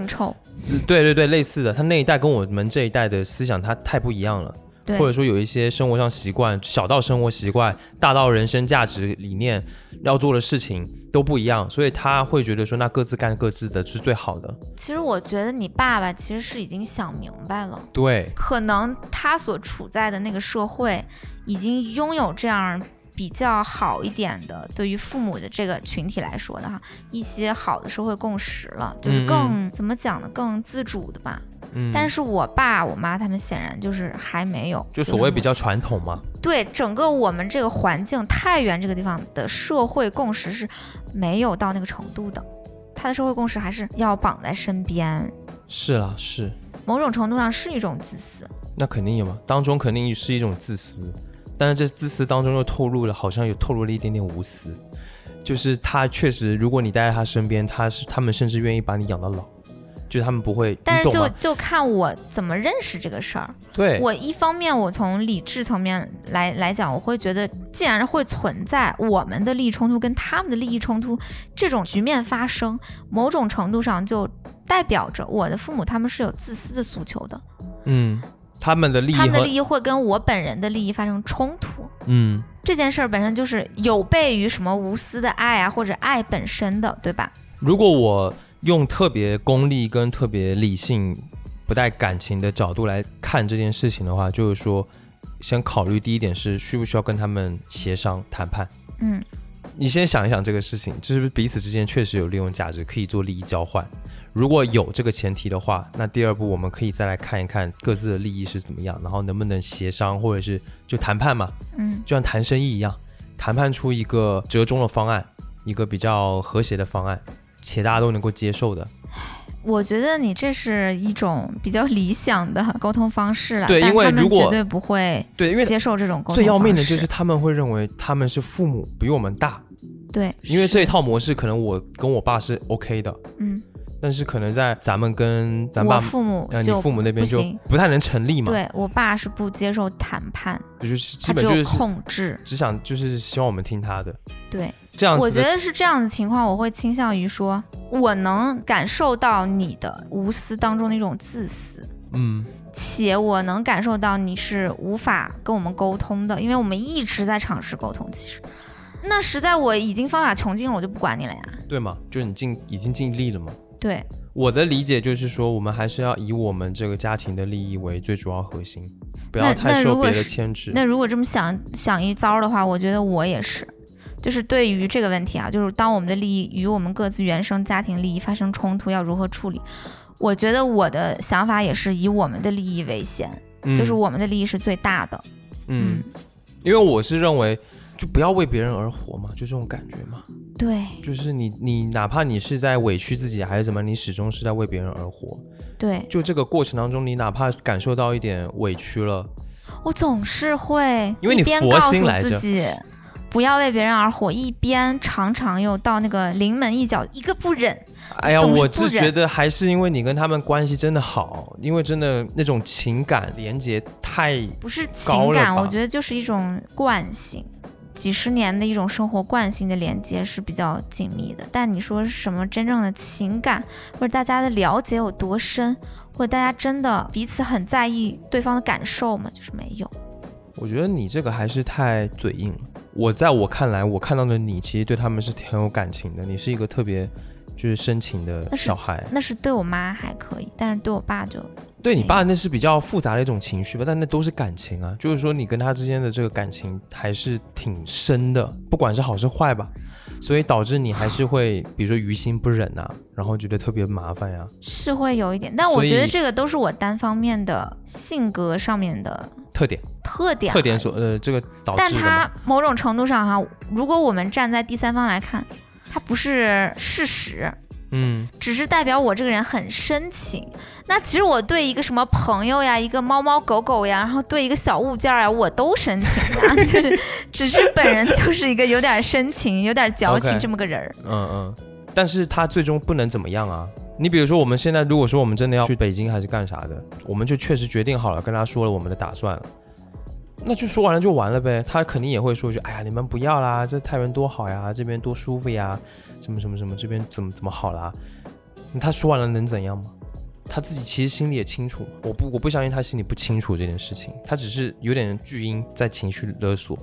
对对对，类似的，他那一代跟我们这一代的思想他太不一样了，或者说有一些生活上习惯，小到生活习惯，大到人生价值理念，要做的事情都不一样，所以他会觉得说那各自干各自的是最好的。其实我觉得你爸爸其实是已经想明白了。对，可能他所处在的那个社会已经拥有这样比较好一点的，对于父母的这个群体来说的哈，一些好的社会共识了，就是更、怎么讲呢，更自主的吧。嗯，但是我爸我妈他们显然就是还没有，就所谓比较传统嘛，对整个我们这个环境，太原这个地方的社会共识是没有到那个程度的，他的社会共识还是要绑在身边，是啦，是，某种程度上是一种自私。那肯定有嘛，当中肯定是一种自私，但是这自私当中又透露了，好像有透露了一点点无私，就是他确实，如果你待在他身边，他是他们甚至愿意把你养到老，就是他们不会，但是就？就看我怎么认识这个事儿。对，我一方面，我从理智层面来来讲，我会觉得，既然会存在我们的利益冲突跟他们的利益冲突这种局面发生，某种程度上就代表着我的父母他们是有自私的诉求的，嗯，他们的利益他们的利益会跟我本人的利益发生冲突。嗯，这件事儿本身就是有悖于什么无私的爱啊，或者爱本身的，对吧？如果我用特别功利跟特别理性、不带感情的角度来看这件事情的话，就是说，先考虑第一点是需不需要跟他们协商谈判。嗯，你先想一想这个事情，就是彼此之间确实有利用价值，可以做利益交换。如果有这个前提的话，那第二步我们可以再来看一看各自的利益是怎么样，然后能不能协商，或者是就谈判嘛，嗯，就像谈生意一样，谈判出一个折中的方案，一个比较和谐的方案，且大家都能够接受的。我觉得你这是一种比较理想的沟通方式了，对因为如果绝对不会对，因为接受这种沟通最要命的就是他们会认为他们是父母比我们大，对，因为这一套模式可能我跟我爸是 OK 的，嗯，但是可能在咱们跟咱我爸父母呃你就父母那边就不太能成立嘛，对我爸是不接受谈判，就是基本就是控制。只想就是希望我们听他的对，这样子。我觉得是这样的情况，我会倾向于说，我能感受到你的无私当中的一种自私。嗯，且我能感受到你是无法跟我们沟通的，因为我们一直在尝试沟通。其实，那实在我已经方法穷尽了，我就不管你了呀。对嘛，就是你尽已经尽力了嘛。对，我的理解就是说，我们还是要以我们这个家庭的利益为最主要核心，不要太受别的牵制。那如果这么想想一遭的话，我觉得我也是，就是对于这个问题啊，就是当我们的利益与我们各自原生家庭利益发生冲突，要如何处理？我觉得我的想法也是以我们的利益为先，嗯就是我们的利益是最大的。嗯，因为我是认为，就不要为别人而活嘛，就这种感觉嘛。对就是你你哪怕你是在委屈自己还是怎么，你始终是在为别人而活。对，就这个过程当中，你哪怕感受到一点委屈了，我总是会因为你佛心来着自己不要为别人而活，一边常常又到那个临门一脚，一个不忍。哎呀，我是觉得还是因为你跟他们关系真的好，因为真的那种情感连接太不是情感，我觉得就是一种惯性，几十年的一种生活惯性的连接是比较紧密的。但你说什么真正的情感，或者大家的了解有多深，或者大家真的彼此很在意对方的感受吗？就是没有。我觉得你这个还是太嘴硬了。我在我看来，我看到的你其实对他们是挺有感情的，你是一个特别就是深情的小孩。那是对我妈还可以，但是对我爸就对你爸那是比较复杂的一种情绪吧，但那都是感情啊，就是说你跟他之间的这个感情还是挺深的，不管是好是坏吧，所以导致你还是会，比如说于心不忍啊，然后觉得特别麻烦呀、是会有一点，但我觉得这个都是我单方面的性格上面的特点。特点特点所呃这个导但它致的嘛。某种程度上哈，如果我们站在第三方来看，它不是事实，嗯，只是代表我这个人很深情。那其实我对一个什么朋友呀，一个猫猫狗狗呀，然后对一个小物件儿呀，我都深情呀，就是只是本人就是一个有点深情、有点矫情这么个人儿。嗯嗯，但是他最终不能怎么样啊。你比如说，我们现在如果说我们真的要去北京还是干啥的，我们就确实决定好了，跟他说了我们的打算了，那就说完了就完了呗。他肯定也会说一句：“哎呀，你们不要啦，这太原多好呀，这边多舒服呀，什么什么什么，这边怎么怎么好啦。”他说完了能怎样吗？他自己其实心里也清楚，我不我不相信他心里不清楚这件事情，他只是有点巨婴在情绪勒索，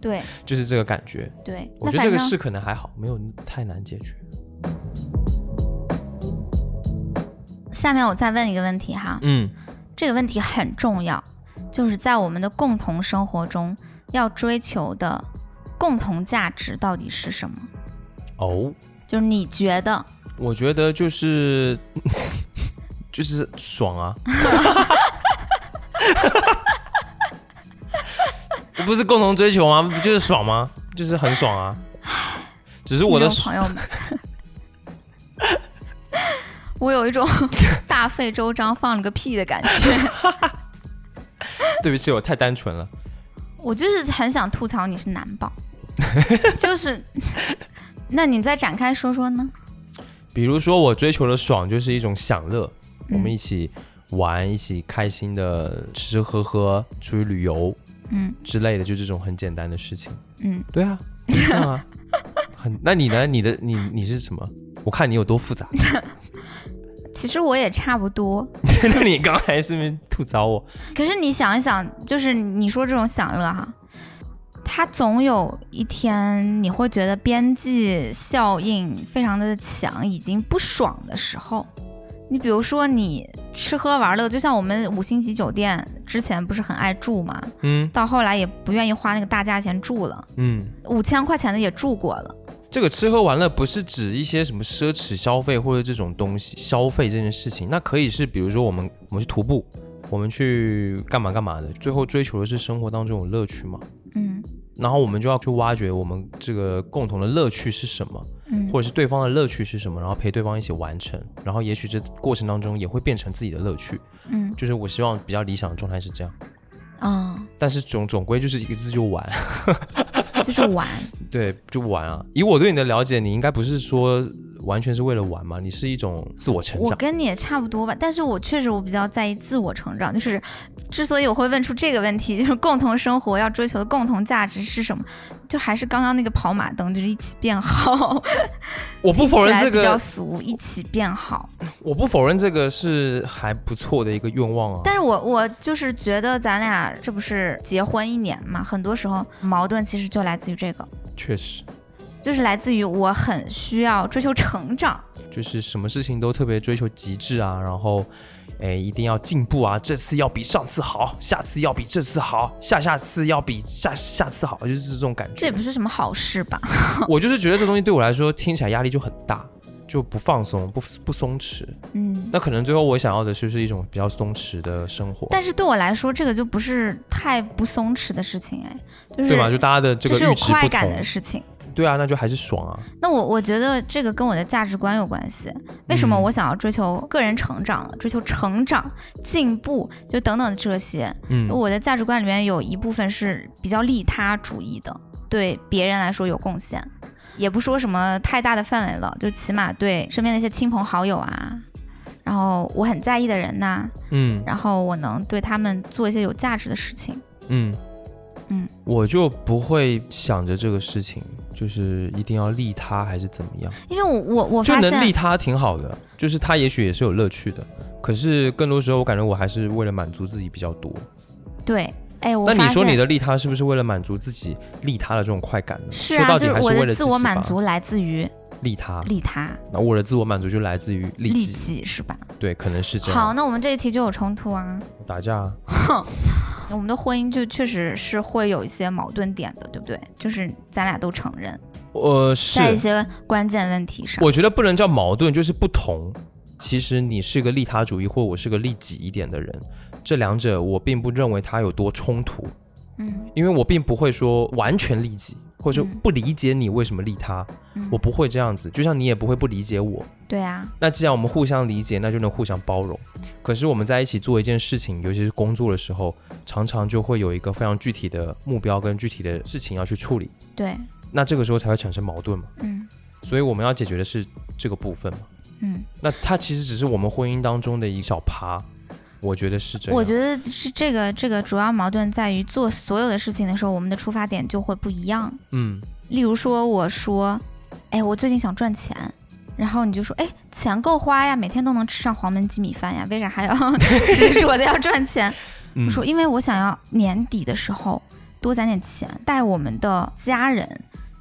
对 就是这个感觉。对，我觉得这个事可能还好，没有太难解决。下面我再问一个问题哈，嗯。这个问题很重要，就是在我们的共同生活中要追求的共同价值到底是什么？哦，就是你觉得我觉得就是 就是爽啊！不是共同追求吗？不就是爽吗？就是很爽啊！只是我的朋友们，我有一种大费周章放了个屁的感觉。对不起，我太单纯了。我就是很想吐槽你是男宝，就是，那你再展开说说呢？比如说，我追求的爽就是一种享乐，我们嗯一起玩，一起开心的吃吃喝喝，出去旅游嗯之类的，就这种很简单的事情。嗯，对啊，很像啊，很。那你呢？你的你你是什么？我看你有多复杂。其实我也差不多。那你刚才是不是吐槽我？可是你想一想，就是你说这种享乐哈，它总有一天你会觉得边际效应非常的强，已经不爽的时候。你比如说，你吃喝玩乐，就像我们五星级酒店之前不是很爱住嘛，嗯到后来也不愿意花那个大价钱住了，嗯。五千块钱的也住过了。这个吃喝玩乐不是指一些什么奢侈消费或者这种东西消费这件事情，那可以是比如说我们我们去徒步，我们去干嘛干嘛的，最后追求的是生活当中有乐趣嘛。嗯然后我们就要去挖掘我们这个共同的乐趣是什么，嗯，或者是对方的乐趣是什么，然后陪对方一起完成，然后也许这过程当中也会变成自己的乐趣。嗯就是我希望比较理想的状态是这样，啊、但是总总归就是一个字就玩。就是玩。对，就玩啊！以我对你的了解，你应该不是说完全是为了玩嘛，你是一种自我成长我长。跟你也差不多吧，但是我确实我比较在意自我成长，就是之所以我会问出这个问题，就是共同生活要追求的共同价值是什么？就还是刚刚那个跑马灯，就是一起变好。我不否认这个比较个，俗，一起变好。我不否认这个是还不错的一个愿望啊。但是我我就是觉得咱俩这不是结婚一年嘛，很多时候矛盾其实就来自于这个，确实，就是来自于我很需要追求成长。就是什么事情都特别追求极致啊，然后，哎，一定要进步啊，这次要比上次好，下次要比这次好，下下次要比下下次好，就是这种感觉这也。不是什么好事吧？我就是觉得这东西对我来说听起来压力就很大，就不放松，不不松弛。嗯。那可能最后我想要的就是一种比较松弛的生活，但是对我来说，这个就不是太不松弛的事情，哎，就是对吗？就大家的这个是有快感的，事情。对啊，那就还是爽啊。那我我觉得这个跟我的价值观有关系。为什么嗯我想要追求个人成长，追求成长、进步，就等等这些？嗯，我的价值观里面有一部分是比较利他主义的，对别人来说有贡献，也不说什么太大的范围了，就起码对身边的一些亲朋好友啊，然后我很在意的人呐、嗯然后我能对他们做一些有价值的事情。嗯嗯，我就不会想着这个事情，就是一定要利他还是怎么样，因为我我我就，能利他挺好的，就是他也许也是有乐趣的，可是更多时候我感觉我还是为了满足自己比较多。对，哎，我那你说你的利他是不是为了满足自己利他的这种快感呢？是啊，说到底还是为了的自我己满足来自于利他，利他那我的自我满足就来自于利利己，是吧？对，可能是这样。好，那我们这一题就有冲突啊。打架哼，我们的婚姻就确实是会有一些矛盾点的，对不对？就是咱俩都承认，呃，是在一些关键问题上。我觉得不能叫矛盾，就是不同。其实你是个利他主义，或我是个利己一点的人，这两者我并不认为它有多冲突，嗯因为我并不会说完全利己，或者不理解你为什么利他，嗯我不会这样子，就像你也不会不理解我。对啊，那既然我们互相理解，那就能互相包容。可是我们在一起做一件事情，尤其是工作的时候，常常就会有一个非常具体的目标跟具体的事情要去处理，对，那这个时候才会产生矛盾嘛。嗯所以我们要解决的是这个部分嘛。嗯，那它其实只是我们婚姻当中的一小趴，我觉得是这样。我觉得是这个这个主要矛盾在于做所有的事情的时候，我们的出发点就会不一样。嗯例如说，我说，哎，我最近想赚钱，然后你就说，哎，钱够花呀，每天都能吃上黄焖鸡米饭呀，为啥还要 执着的要赚钱？嗯我说，因为我想要年底的时候多攒点钱，带我们的家人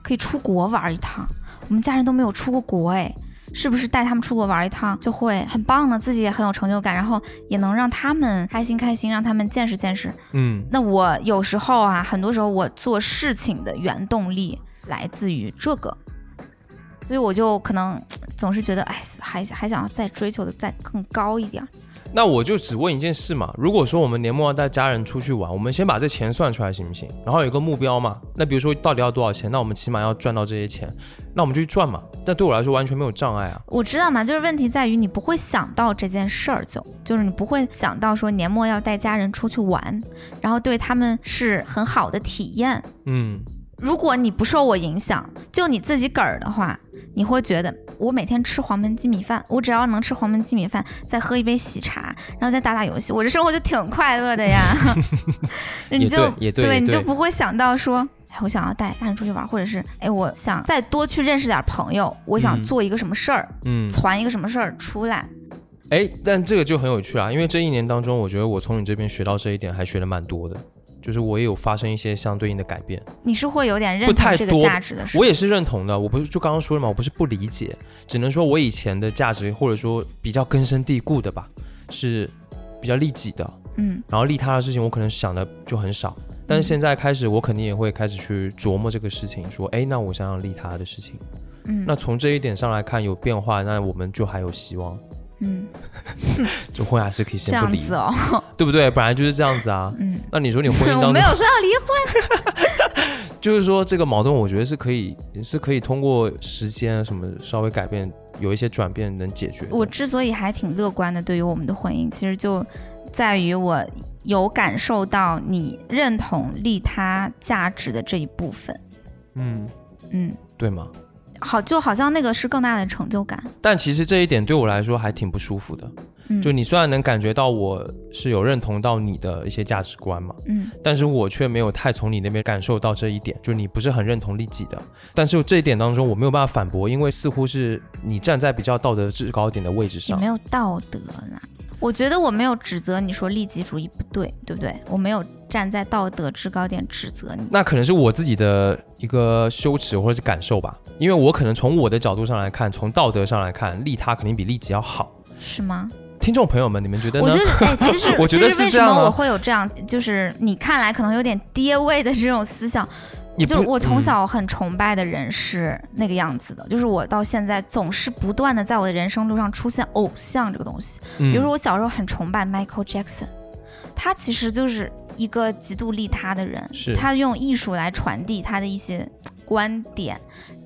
可以出国玩一趟。我们家人都没有出过国，哎，是不是带他们出国玩一趟就会很棒呢？自己也很有成就感，然后也能让他们开心开心，让他们见识见识。嗯那我有时候啊，很多时候我做事情的原动力来自于这个，所以我就可能总是觉得，哎，还还想要再追求的再更高一点儿。那我就只问一件事嘛，如果说我们年末要带家人出去玩，我们先把这钱算出来行不行？然后有一个目标嘛，那比如说到底要多少钱，那我们起码要赚到这些钱，那我们就去赚嘛。但对我来说完全没有障碍啊。我知道嘛，就是问题在于你不会想到这件事儿，就就是你不会想到说年末要带家人出去玩，然后对他们是很好的体验。嗯如果你不受我影响，就你自己个儿的话，你会觉得我每天吃黄焖鸡米饭，我只要能吃黄焖鸡米饭，再喝一杯喜茶，然后再打打游戏，我这生活就挺快乐的呀。你就对你就不会想到说。哎，我想要带家人出去玩，或者是哎，我想再多去认识点朋友，我想嗯做一个什么事儿，嗯，传一个什么事儿出来。哎，但这个就很有趣啊，因为这一年当中，我觉得我从你这边学到这一点还学的蛮多的，就是我也有发生一些相对应的改变。你是会有点认不同这个价值的，我也是认同的，我不是就刚刚说了嘛，我不是不理解，只能说我以前的价值或者说比较根深蒂固的吧，是比较利己的，嗯。然后利他的事情我可能想的就很少，但是现在开始我肯定也会开始去琢磨这个事情，说哎，那我想想利他的事情，嗯。那从这一点上来看有变化，那我们就还有希望，嗯，就婚还是可以这样先不离，子哦，对不对？本来就是这样子啊。嗯，那你说你婚姻我当中，没有说要离婚，就是说这个矛盾，我觉得是可以，是可以通过时间啊什么稍微改变，有一些转变能解决。我之所以还挺乐观的，对于我们的婚姻，其实就在于我有感受到你认同利他价值的这一部分。嗯，嗯，对吗？好，就好像那个是更大的成就感。但其实这一点对我来说还挺不舒服的。嗯，就你虽然能感觉到我是有认同到你的一些价值观嘛，嗯但是我却没有太从你那边感受到这一点，就你不是很认同利己的。但是这一点当中我没有办法反驳，因为似乎是你站在比较道德制高点的位置上也没。有道德啦。我觉得我没有指责你说利己主义不对，对不对？我没有站在道德制高点指责你。那可能是我自己的一个羞耻或者是感受吧，因为我可能从我的角度上来看，从道德上来看，利他肯定比利己要好。是吗？听众朋友们，你们觉得呢？我觉得，哎，其实 我觉得为是这样啊什么我会有这样，就是你看来可能有点爹味的这种思想，就是我从嗯小很崇拜的人是那个样子的，就是我到现在总是不断的在我的人生路上出现偶像这个东西。嗯比如说我小时候很崇拜 Michael Jackson，他其实就是一个极度利他的人，是他用艺术来传递他的一些观点。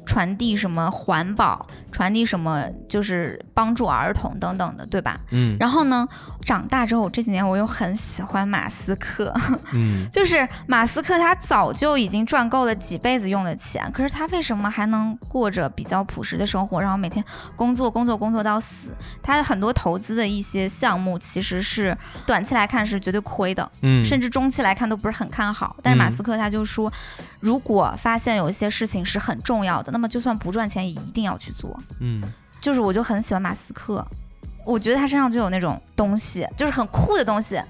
传递什么环保，传递什么就是帮助儿童等等的，对吧？嗯然后呢，长大之后这几年我又很喜欢马斯克，嗯 就是马斯克他早就已经赚够了几辈子用的钱，可是他为什么还能过着比较朴实的生活，然后每天工作工作工作到死？他的很多投资的一些项目其实是短期来看是绝对亏的，嗯，甚至中期来看都不是很看好。但是马嗯斯克他就说，如果发现有一些事情是很重要的，那么就算不赚钱也一定要去做。嗯就是我就很喜欢马斯克，我觉得他身上就有那种东西，就是很酷的东西，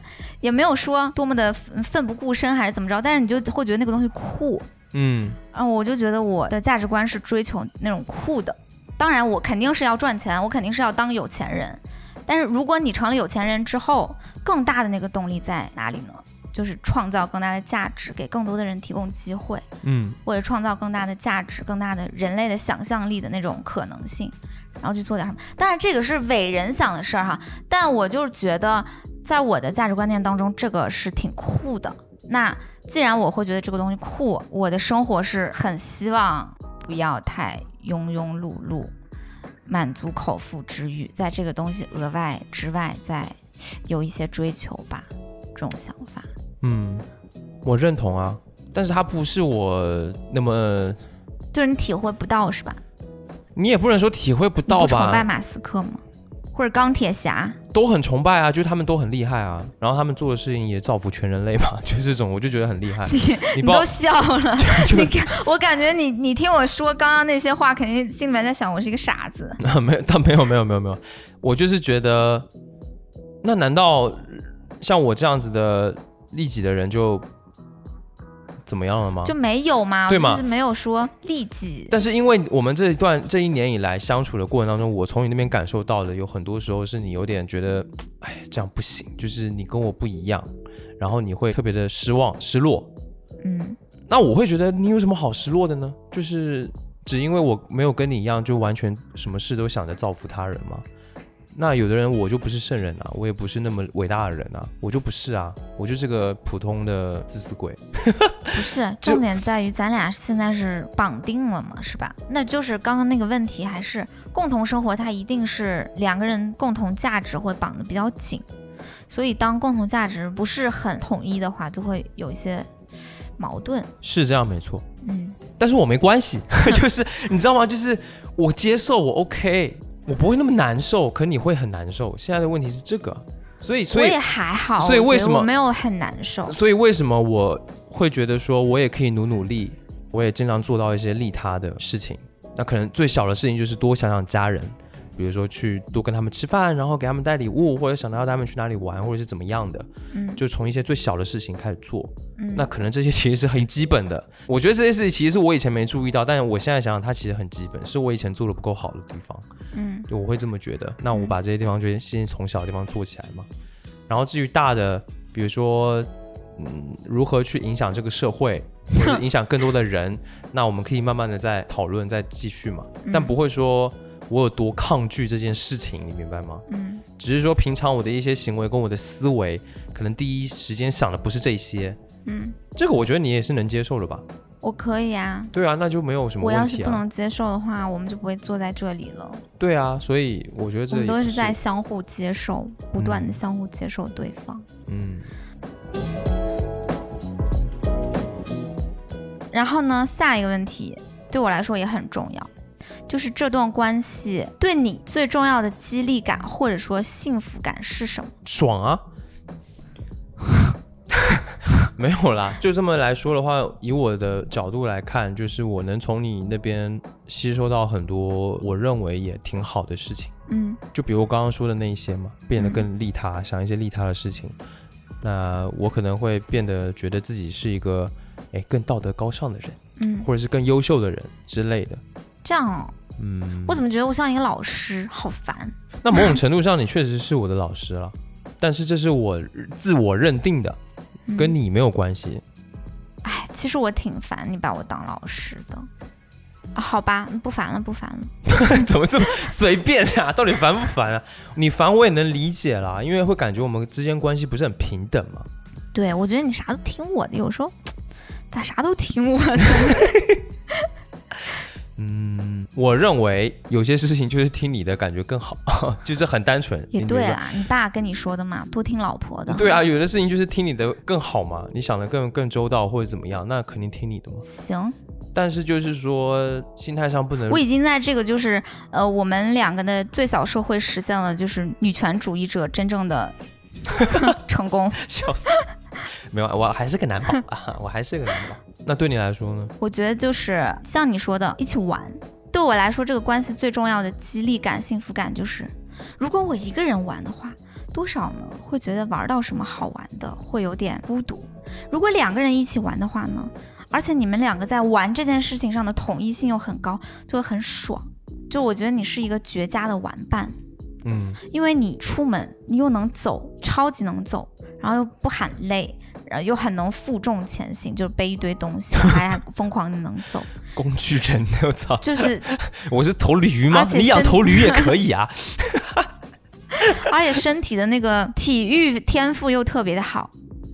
也没有说多么的奋奋不顾身还是怎么着，但是你就会觉得那个东西酷，嗯嗯，我就觉得我的价值观是追求那种酷的。当然，我肯定是要赚钱，我肯定是要当有钱人。但是如果你成了有钱人之后，更大的那个动力在哪里呢？就是创造更大的价值，给更多的人提供机会。嗯或者创造更大的价值、更大的人类的想象力的那种可能性，然后去做点什么。当然这个是伟人想的事儿哈，但我就是觉得，在我的价值观念当中，这个是挺酷的。那既然我会觉得这个东西酷，我的生活是很希望不要太庸庸碌碌，满足口腹之欲，在这个东西额外之外再有一些追求吧，这种想法。嗯，我认同啊，但是它不是我那么，就是你体会不到是吧？你也不能说体会不到吧崇拜，马斯克吗？或者钢铁侠？都很崇拜啊，就是他们都很厉害啊，然后他们做的事情也造福全人类嘛，就这种我就觉得很厉害。你都笑了，你看，我感觉你你听我说刚刚那些话，肯定心里面在想我是一个傻子。没有，但没有没有没有没有，我就是觉得，那难道像我这样子的利己的人就怎么样了吗？就没有吗？对吗就是没有说利己。但是因为我们这一段这一年以来相处的过程当中，我从你那边感受到的有很多时候是你有点觉得，哎，这样不行，就是你跟我不一样，然后你会特别的失望、失落。嗯，那我会觉得你有什么好失落的呢？就是只因为我没有跟你一样，就完全什么事都想着造福他人吗？那有的人我就不是圣人啊，我也不是那么伟大的人啊，我就不是啊，我就是个普通的自私鬼。不是，重点在于咱俩现在是绑定了嘛，是吧？那就是刚刚那个问题，还是共同生活，它一定是两个人共同价值会绑得比较紧，所以当共同价值不是很统一的话，就会有一些矛盾。是这样没错，嗯，但是我没关系，就是你知道吗？就是我接受，我 OK，我不会那么难受，可你会很难受。现在的问题是这个，所以所以我也还好，所以为什么我没有很难受？所以为什么我会觉得说我也可以努努力，我也尽量做到一些利他的事情？那可能最小的事情就是多想想家人，比如说去多跟他们吃饭，然后给他们带礼物，或者想到要带他们去哪里玩，或者是怎么样的，嗯，就从一些最小的事情开始做。嗯那可能这些其实是很基本的。我觉得这些事情其实是我以前没注意到，但是我现在想想，它其实很基本，是我以前做的不够好的地方。嗯就我会这么觉得。那我把这些地方就先从小的地方做起来嘛。然后至于大的，比如说，嗯，如何去影响这个社会，或者影响更多的人，那我们可以慢慢的再讨论，再继续嘛。但不会说我有多抗拒这件事情，你明白吗？嗯只是说平常我的一些行为跟我的思维，可能第一时间想的不是这些。嗯，这个我觉得你也是能接受的吧？我可以啊。对啊，那就没有什么我要问题啊。是不能接受的话，我们就不会坐在这里了。对啊，所以我觉得这都是在相互接受，不断的嗯相互接受对方。嗯然后呢，下一个问题对我来说也很重要，就是这段关系对你最重要的激励感或者说幸福感是什么？爽啊。没有啦，就这么来说的话，以我的角度来看，就是我能从你那边吸收到很多我认为也挺好的事情，嗯就比如我刚刚说的那一些嘛，变得更利他，想一些利他的事情，那我可能会变得觉得自己是一个哎更道德高尚的人，嗯，或者是更优秀的人之类的。这样哦，嗯，我怎么觉得我像一个老师，好烦。那某种程度上，你确实是我的老师了，但是这是我自我认定的，嗯跟你没有关系。哎，其实我挺烦你把我当老师的。啊好吧，不烦了，不烦了。怎么这么随便啊？到底烦不烦啊？你烦我也能理解啦，因为会感觉我们之间关系不是很平等嘛。对，我觉得你啥都听我的，有时候咋啥都听我的？嗯，我认为有些事情就是听你的感觉更好，就是很单纯。也。对啦，你爸跟你说的嘛，多听老婆的。对啊，，有的事情就是听你的更好嘛，你想的更更周到或者怎么样，那肯定听你的嘛。行，但是就是说心态上不能我已经在这个就是呃，我们两个的最小社会实现了就是女权主义者真正的 成功。笑死。没有，我还是个男宝啊，我还是个男宝。那对你来说呢？我觉得就是像你说的，一起玩。对我来说，这个关系最重要的激励感、幸福感就是，如果我一个人玩的话，多少呢会觉得玩到什么好玩的，会有点孤独。如果两个人一起玩的话呢，而且你们两个在玩这件事情上的统一性又很高，就会很爽。就我觉得你是一个绝佳的玩伴，嗯因为你出门你又能走，超级能走，然然后又不喊累，然后又很能负重前行，就是背一堆东西，还疯狂的能走，工具人，我操！就是 我是头驴吗你养头驴也可以啊。而且身体的那个体育天赋又特别的好，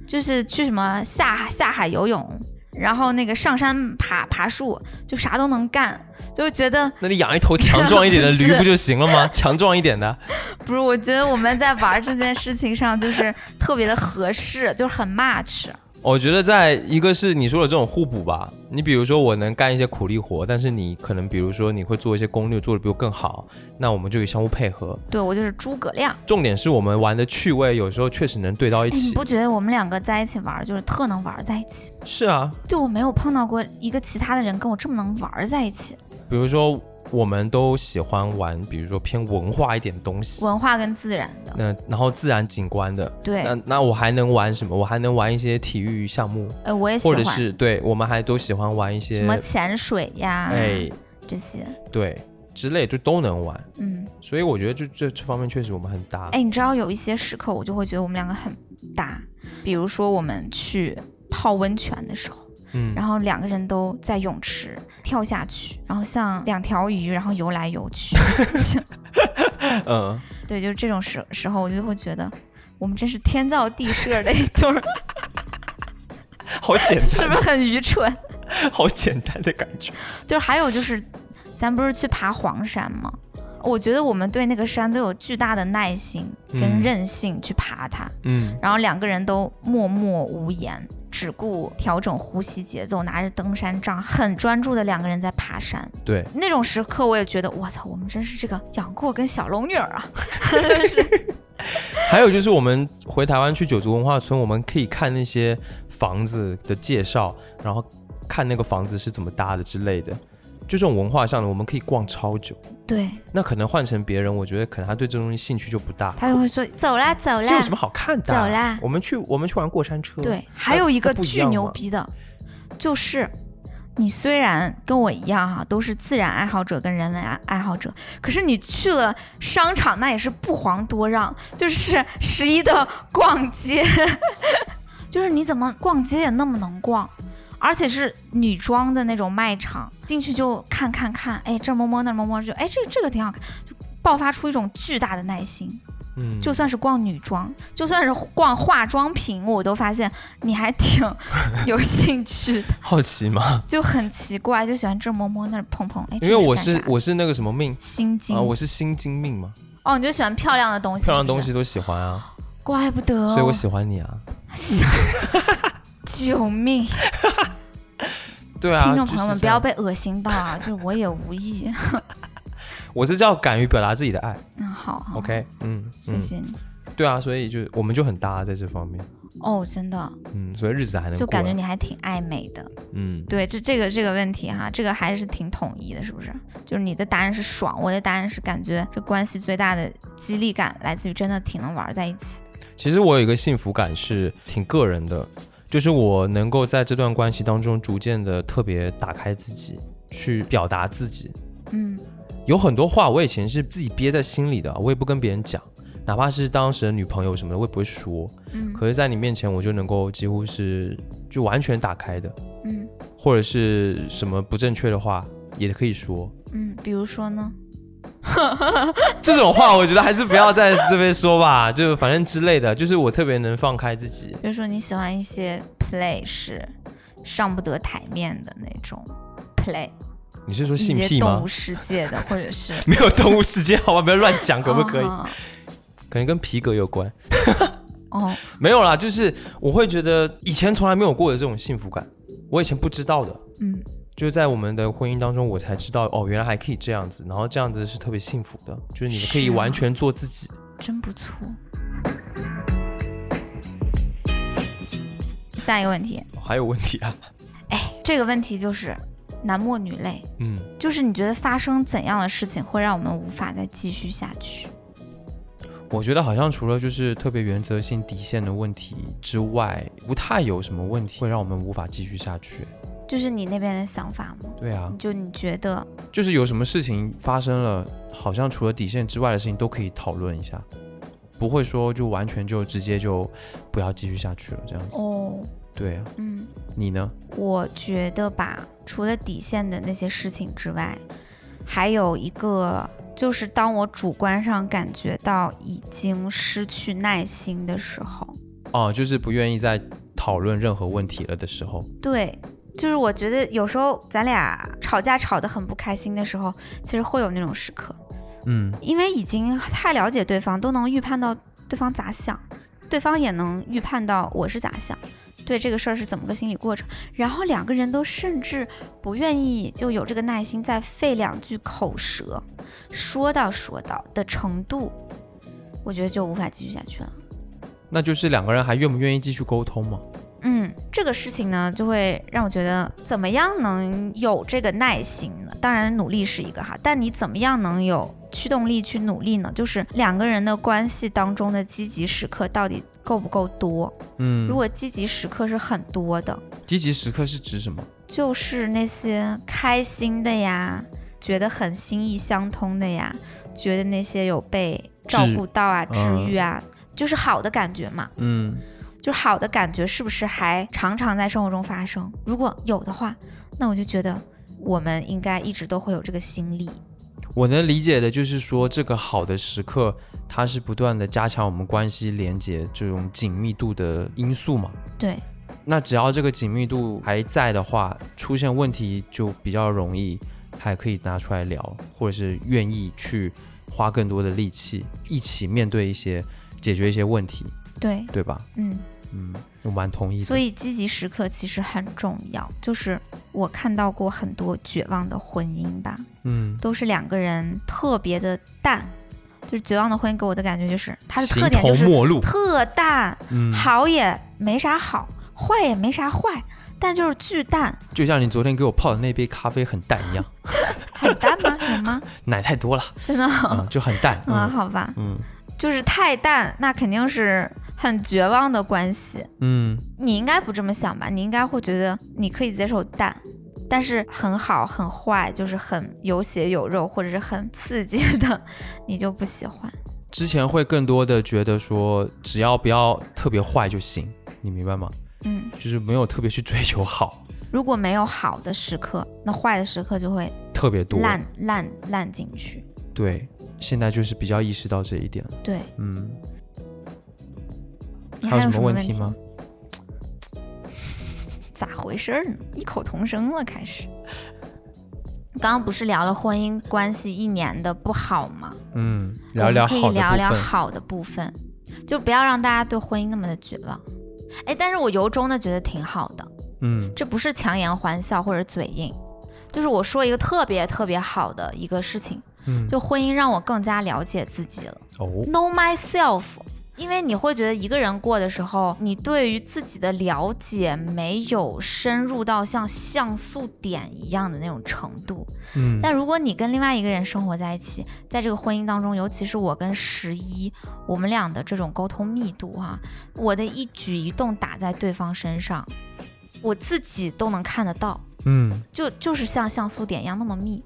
就是去什么下海下海游泳，然后那个上山爬爬树，就啥都能干，就觉得那你养一头强壮一点的驴不就行了吗？强壮一点的，不是，我觉得我们在玩这件事情上就是特别的合适，就是很 match。我觉得在一个是你说的这种互补吧。你比如说我能干一些苦力活，但是你可能比如说你会做一些攻略，做的比我更好，那我们就可以相互配合。对我就是诸葛亮。重点是我们玩的趣味有时候确实能对到一哎，你起。不觉得我们两个在一起玩就是特能玩在一起？是啊，就我没有碰到过一个其他的人跟我这么能玩在一起，比如说我们都喜欢玩，比如说偏文化一点的东西。文化跟自然的。那然后自然景观的，对，那那我还能玩什么？我还能玩一些体育项目，呃，我也喜欢或者是对我们还都喜欢玩一些什么潜水呀，哎这些，对之类就都能玩。嗯，所以我觉得就这这方面确实我们很搭。哎，你知道有一些时刻我就会觉得我们两个很搭，比如说我们去泡温泉的时候。嗯，然后两个人都在泳池跳下去，然后像两条鱼，然后游来游去。嗯，对，就是这种时时候，我就会觉得我们真是天造地设的一对儿，好简单是不，是很愚蠢？好简单的感觉。就是还有就是，咱不是去爬黄山吗？我觉得我们对那个山都有巨大的耐心跟嗯韧性去爬它，嗯，然后两个人都默默无言，只顾调整呼吸节奏，拿着登山杖，很专注的两个人在爬山。对，那种时刻，我也觉得，我操，我们真是这个杨过跟小龙女儿啊！还有就是我们回台湾去九族文化村，我们可以看那些房子的介绍，然后看那个房子是怎么搭的之类的。就这种文化上的，我们可以逛超久。对那可能换成别人，我觉得可能他对这东西兴趣就不大。他就会说走啦走啦，这有什么好看的啊？走啦我们去我们去玩过山车。对，还有一个巨牛逼的，就是你虽然跟我一样哈、都是自然爱好者跟人文爱爱好者，可是你去了商场，那也是不遑多让，就是 十一的逛街，就是你怎么逛街也那么能逛。而且是女装的那种卖场，进去就看看看，哎，这儿摸摸那儿摸摸，就哎这这个挺好看，就爆发出一种巨大的耐心。嗯，就算是逛女装，就算是逛化妆品，我都发现你还挺有兴趣的，好奇吗？就很奇怪，就喜欢这摸摸那儿碰碰。哎，因为我是我是那个什么命心经、啊，我是心经命嘛，哦，你就喜欢漂亮的东西，漂亮的东西都喜欢啊，怪不得、哦，所以我喜欢你啊。救命！对啊，听众朋友们不要被恶心到啊，就是我也无意。我是叫敢于表达自己的爱。嗯，好好 OK，嗯，嗯，谢谢你。对啊，所以就我们就很搭在这方面，哦，真的，嗯，所以日子还能就感觉你还挺爱美的。嗯，对，这这个这个问题哈，这个还是挺统一的，是不是？就是你的答案是爽，我的答案是感觉这关系最大的激励感来自于真的挺能玩在一起。其实我有一个幸福感是挺个人的，就是我能够在这段关系当中逐渐的特别打开自己，去表达自己。嗯有很多话我以前是自己憋在心里的，我也不跟别人讲，哪怕是当时的女朋友什么的，我也不会说。嗯可是，在你面前，我就能够几乎是就完全打开的，嗯或者是什么不正确的话也可以说。嗯，比如说呢？这种话，我觉得还是不要在这边说吧，就反正之类的，就是我特别能放开自己。比如说你喜欢一些 play 是上不得台面的那种 play，你是说一性癖吗动物？世界的，或者是 没有动物世界，好吧，不要乱讲，可不可以？哦可能跟皮革有关。哦，没有啦，就是我会觉得以前从来没有过的这种幸福感，我以前不知道的，嗯，就是在我们的婚姻当中，我才知道哦，原来还可以这样子，然后这样子是特别幸福的，就是你们可以完全做自己。真不错。下一个问题，还有问题啊？哎，这个问题就是男默女泪，嗯，就是你觉得发生怎样的事情会让我们无法再继续下去？我觉得好像除了就是特别原则性底线的问题之外，不太有什么问题会让我们无法继续下去。就是你那边的想法吗？对啊，就你觉得，就是有什么事情发生了，好像除了底线之外的事情都可以讨论一下，不会说就完全就直接就不要继续下去了这样子。哦，对啊，嗯，你呢？我觉得吧，除了底线的那些事情之外，还有一个就是当我主观上感觉到已经失去耐心的时候，哦，就是不愿意再讨论任何问题了的时候。对。就是我觉得有时候咱俩吵架吵得很不开心的时候，其实会有那种时刻，嗯因为已经太了解对方，都能预判到对方咋想，对方也能预判到我是咋想，对这个事儿是怎么个心理过程，然后两个人都甚至不愿意就有这个耐心再费两句口舌，说到说到的程度，我觉得就无法继续下去了。那就是两个人还愿不愿意继续沟通嘛？嗯，这个事情呢，就会让我觉得怎么样能有这个耐心呢？当然，努力是一个哈，但你怎么样能有驱动力去努力呢？就是两个人的关系当中的积极时刻到底够不够多？嗯，如果积极时刻是很多的，积极时刻是指什么？就是那些开心的呀，觉得很心意相通的呀，觉得那些有被照顾到啊、治嗯愈啊，就是好的感觉嘛。嗯就好的感觉是不是还常常在生活中发生？如果有的话，那我就觉得我们应该一直都会有这个心力。我能理解的就是说，这个好的时刻，它是不断的加强我们关系连接这种紧密度的因素嘛。对，那只要这个紧密度还在的话，出现问题就比较容易，还可以拿出来聊，或者是愿意去花更多的力气，一起面对一些解决一些问题，对，对吧？嗯，嗯，我蛮同意的。所以积极时刻其实很重要。就是我看到过很多绝望的婚姻吧，嗯，都是两个人特别的淡。就是绝望的婚姻给我的感觉就是它的特点就是。特淡，嗯，好也没啥好，坏也没啥坏，但就是巨淡，就像你昨天给我泡的那杯咖啡很淡一样，很淡吗？有吗？奶太多了，真的哦、嗯，就很淡。啊，嗯好吧。嗯就是太淡，那肯定是很绝望的关系。嗯，你应该不这么想吧？你应该会觉得你可以接受淡，但是很好很坏，就是很有血有肉或者是很刺激的，你就不喜欢。之前会更多的觉得说，只要不要特别坏就行，你明白吗？嗯，就是没有特别去追求好，如果没有好的时刻，那坏的时刻就会特别多。烂烂烂进去。对，现在就是比较意识到这一点了。对嗯，你还还有什么问题吗？？咋回事儿呢？异口同声了，开始。刚刚不是聊了婚姻关系一年的不好吗？嗯，聊聊可以聊好的部分。聊好的部分，就不要让大家对婚姻那么的绝望。哎，但是我由衷的觉得挺好的，嗯这不是强颜欢笑或者嘴硬，就是我说一个特别特别好的一个事情，嗯，就婚姻让我更加了解自己了哦，，know myself。因为你会觉得一个人过的时候，你对于自己的了解没有深入到像像素点一样的那种程度，嗯，但如果你跟另外一个人生活在一起，在这个婚姻当中，尤其是我跟十一，我们俩的这种沟通密度哈、我的一举一动打在对方身上，我自己都能看得到，嗯。就就是像像素点一样那么密，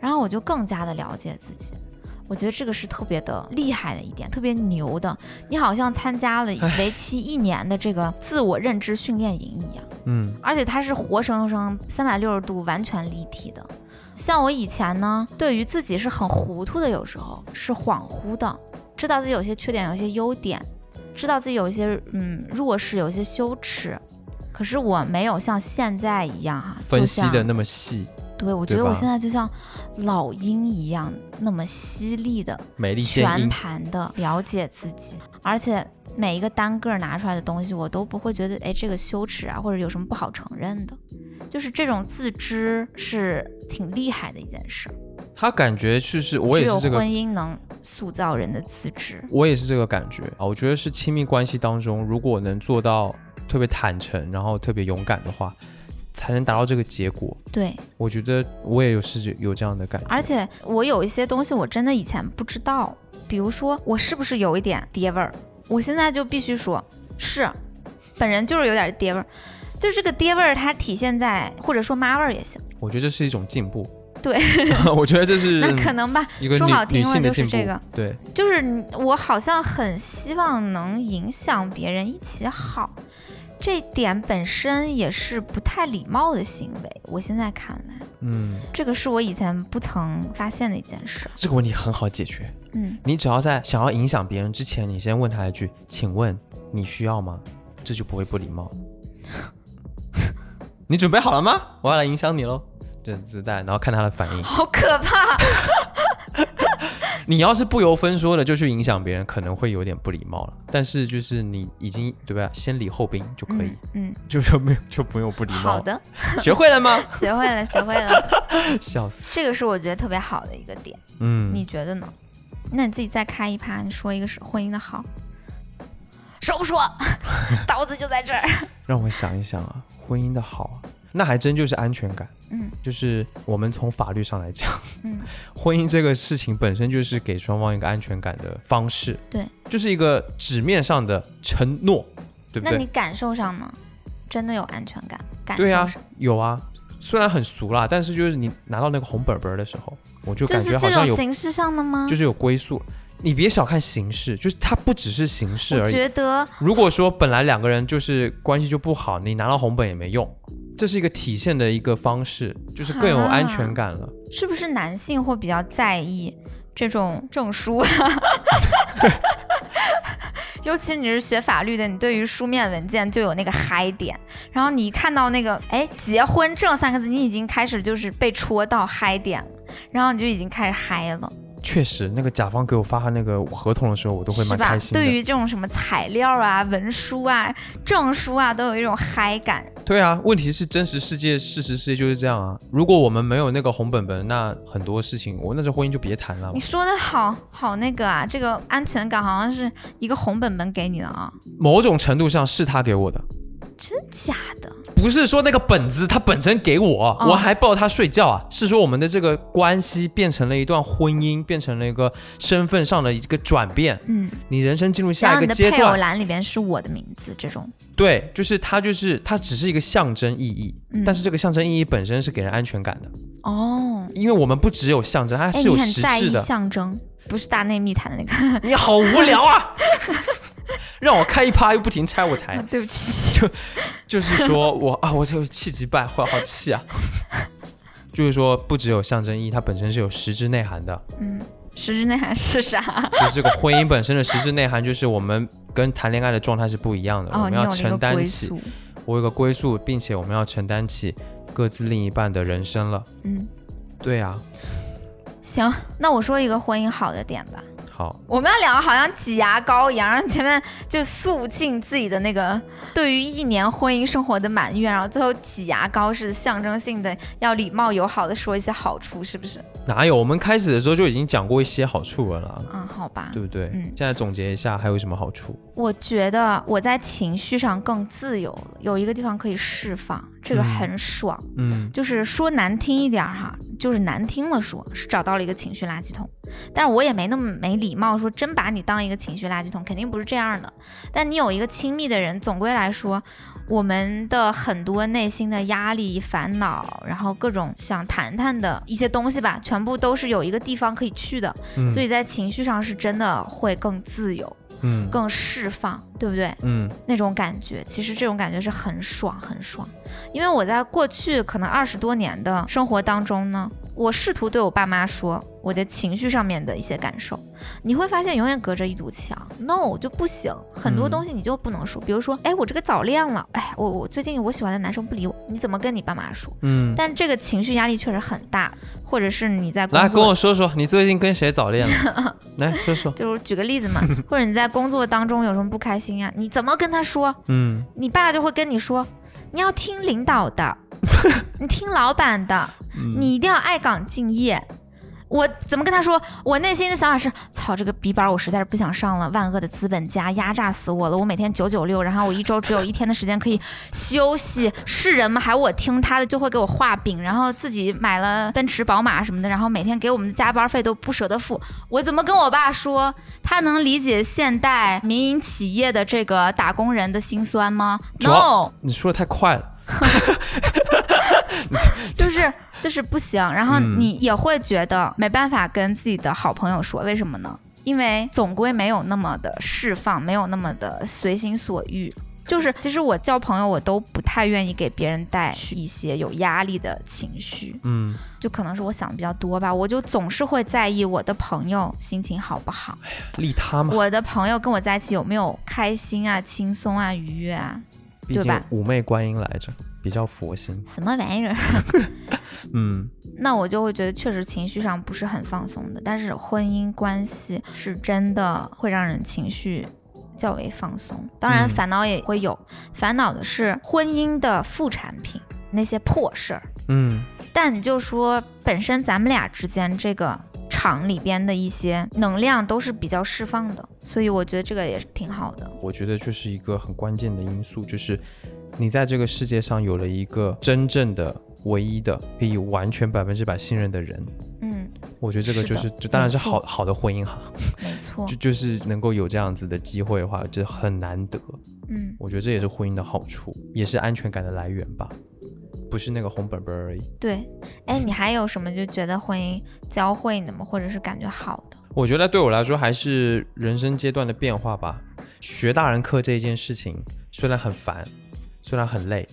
然后我就更加的了解自己。我觉得这个是特别的厉害的一点，特别牛的。你好像参加了为期一年的这个自我认知训练营一样。嗯而且它是活生生三百六十度完全立体的。像我以前呢，对于自己是很糊涂的，有时候是恍惚的，知道自己有些缺点，有些优点，知道自己有一些嗯弱势，有些羞耻。可是我没有像现在一样哈，分析的那么细，对我觉得我现在就像老鹰一样那么犀利的美丽全。盘的了解自己，而且每一个单个拿出来的东西，我都不会觉得哎这个羞耻啊，或者有什么不好承认的，就是这种自知是挺厉害的一件事儿。他感觉就是我也是这个婚姻能塑造人的自知。我也是这个感觉啊。我觉得是亲密关系当中，如果能做到特别坦诚，然后特别勇敢的话，才能达到这个结果。对，我觉得我也有是有这样的感觉。而且我有一些东西我真的以前不知道，比如说我是不是有一点爹味儿，我现在就必须说是，本人就是有点爹味儿。就是这个爹味儿，它体现在或者说妈味儿也行。我觉得这是一种进步。对，我觉得这是 那可能吧。说好听了。就是这个，对，就是我好像很希望能影响别人一起好，这点本身也是不太礼貌的行为。我现在看来，嗯，这个是我以前不曾发现的一件事。这个问题很好解决。嗯，你只要在想要影响别人之前，你先问他一句：“请问你需要吗？”这就不会不礼貌。你准备好了吗？我要来影响你喽。这自带，然后看他的反应。好可怕。你要是不由分说的就去影响别人，可能会有点不礼貌了。但是就是你已经对吧？先礼后兵就可以，嗯，就是没有就不用不礼嗯，貌。好，的，学会了吗？学会了，学会了。笑死。这个是我觉得特别好的一个点，嗯，你觉得呢？那你自己再开一趴，你说一个是婚姻的好，说不说？刀子就在这儿。让我想一想啊，婚姻的好啊，那还真就是安全感。嗯就是我们从法律上来讲，嗯 婚姻这个事情本身就是给双方一个安全感的方式，对，就是一个纸面上的承诺，对不对？那你感受上呢？真的有安全感？感受对啊上，有啊，虽然很俗啦，但是就是你拿到那个红本本的时候，我就感觉好像有，形式上的吗？就是有归宿。你别小看形式，就是它不只是形式而已。我觉得如果说本来两个人就是关系就不好，你拿到红本也没用，这是一个体现的一个方式，就是更有安全感了。是不是男性会比较在意这种证书啊？尤其你是学法律的，你对于书面文件就有那个嗨点，然后你一看到那个哎结婚证三个字，你已经开始就是被戳到嗨点了，然后你就已经开始嗨了，确实，那个甲方给我发那个合同的时候，我都会蛮开？心的。对于这种什么材料啊、文书啊、证书啊，都有一种嗨感。对啊，问题是真实世界、事实世界就是这样啊。如果我们没有那个红本本，那很多事情，我那这婚姻就别谈了你。说的好好那个啊，这个安全感好像是一个红本本给你的啊，某种程度上是他给我的，真假的？不是说那个本子他本身给我，哦我还抱他睡觉啊。是说我们的这个关系变成了一段婚姻，变成了一个身份上的一个转变。嗯。你人生进入然下后你的配偶一个阶段，栏里边是我的名字，这种对，就是它就是它只是一个象征意义，嗯但是这个象征意义本身是给人安全感的，哦，因为我们不只有象征，它哎，是有实质的。象征，不是大内密谈的那个。你好无聊啊！让我开一趴又不停拆我台啊，对不起，就就是说我啊，我就气急败坏，好气啊！就是说，不只有象征意义，它本身是有实质内涵的。嗯，实质内涵是啥？就是这个婚姻本身的实质内涵，就是我们跟谈恋爱的状态是不一样的。我哦，们要承担起，我有个归宿，并且我们要承担起各自另一半的人生了。嗯，对啊，行，那我说一个婚姻好的点吧。我们要两个好像挤牙膏一样，让前面就肃静自己的那个对于一年婚姻生活的埋怨，然后最后挤牙膏是象征性的要礼貌友好的说一些好处，是不是？哪有？我们开始的时候就已经讲过一些好处了啦，嗯，好吧。对不对？嗯现在总结一下，还有什么好处？我觉得我在情绪上更自由了，有一个地方可以释放，这个嗯很爽。嗯就是说难听一点儿哈，就是难听了说，是找到了一个情绪垃圾桶。但是我也没那么没礼貌，说真把你当一个情绪垃圾桶，肯定不是这样的。但你有一个亲密的人，总归来说，我们的很多内心的压力、烦恼，然后各种想谈谈的一些东西吧，全部都是有一个地方可以去的。嗯，所以在情绪上是真的会更自由、嗯更释放，对不对？嗯那种感觉，其实这种感觉是很爽很爽。因为我在过去可能二十多年的生活当中呢，我试图对我爸妈说我的情绪上面的一些感受，你会发现永远隔着一堵墙，no 就不行，很多嗯东西你就不能说，比如说，哎，我这个早恋了，哎，我我最近我喜欢的男生不理我，你怎么跟你爸妈说？嗯，但这个情绪压力确实很大，或者是你在工来跟我说说，你最近跟谁早恋了？来说说。就是举个例子嘛，或者你在工作当中有什么不开心呀、你怎么跟他说？嗯你爸就会跟你说，你要听领导的，你听老板的，嗯你一定要爱岗敬业。我怎么跟他说？我内心的想法是：操，这个逼班我实在是不想上了，万恶的资本家压榨死我了。我每天九九六，然后我一周只有一天的时间可以休息，是人吗？还我听他的就会给我画饼，然后自己买了奔驰、宝马什么的，然后每天给我们的加班费都不舍得付。我怎么跟我爸说？他能理解现代民营企业的这个打工人的辛酸吗？No，你说的太快了。就是就是不行。然后嗯你也会觉得没办法跟自己的好朋友说，为什么呢？因为总归没有那么的释放，没有那么的随心所欲。就是其实我交朋友，我都不太愿意给别人带去一些有压力的情绪，嗯，就可能是我想的比较多吧。我就总是会在意我的朋友心情好不好，利他嘛，我的朋友跟我在一起有没有开心啊、轻松啊、愉悦啊，对吧妩媚观音来着，比较佛心。什么玩意儿？嗯，那我就会觉得确实情绪上不是很放松的。但是婚姻关系是真的会让人情绪较为放松，当然嗯烦恼也会有，烦恼的是婚姻的副产品那些破事儿。嗯，但你就说本身咱们俩之间这个场里边的一些能量都是比较释放的，所以我觉得这个也是挺好的。我觉得这是一个很关键的因素，就是你在这个世界上有了一个真正的、唯一的可以完全百分之百信任的人。嗯，我觉得这个就是是，的这当然是好好的婚姻哈，没错就。就是能够有这样子的机会的话，这很难得。嗯，我觉得这也是婚姻的好处，也是安全感的来源吧，不是那个红本本而已。对。哎，你还有什么就觉得婚姻教会你的吗？或者是感觉好的？我觉得对我来说还是人生阶段的变化吧。学大人课这一件事情虽然很烦，虽然很累，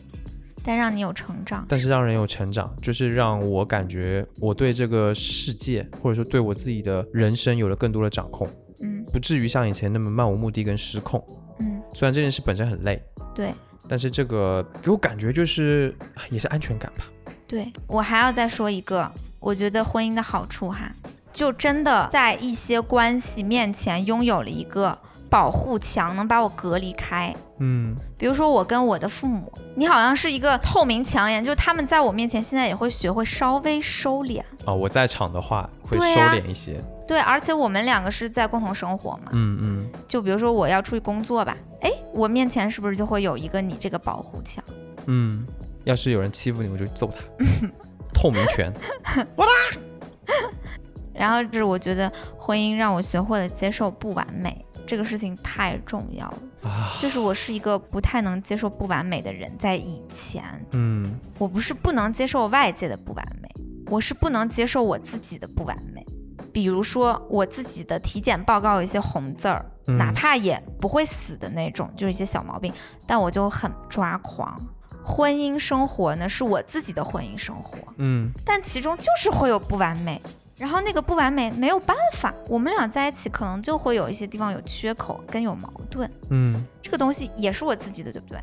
但让你有成长。但是让人有成长，就是让我感觉我对这个世界，或者说对我自己的人生有了更多的掌控，嗯不至于像以前那么漫无目的跟失控。嗯，虽然这件事本身很累，对但是这个给我感觉就是也是安全感吧。对。我还要再说一个，我觉得婚姻的好处哈，就真的在一些关系面前拥有了一个保护墙，能把我隔离开。嗯比如说我跟我的父母，你好像是一个透明墙一样，就他们在我面前现在也会学会稍微收敛。啊、我在场的话会收敛一些。对，而且我们两个是在共同生活嘛，嗯嗯就比如说我要出去工作吧，哎，我面前是不是就会有一个你这个保护墙？嗯，要是有人欺负你，我就揍他。透明拳。然后就是我觉得婚姻让我学会了接受不完美，这个事情太重要了。啊，就是我是一个不太能接受不完美的人，在以前，嗯我不是不能接受外界的不完美，我是不能接受我自己的不完美。比如说我自己的体检报告有一些红字儿，嗯哪怕也不会死的那种，就是一些小毛病，但我就很抓狂。婚姻生活呢是我自己的婚姻生活，嗯但其中就是会有不完美，然后那个不完美没有办法，我们俩在一起可能就会有一些地方有缺口跟有矛盾，嗯。这个东西也是我自己的，对不对？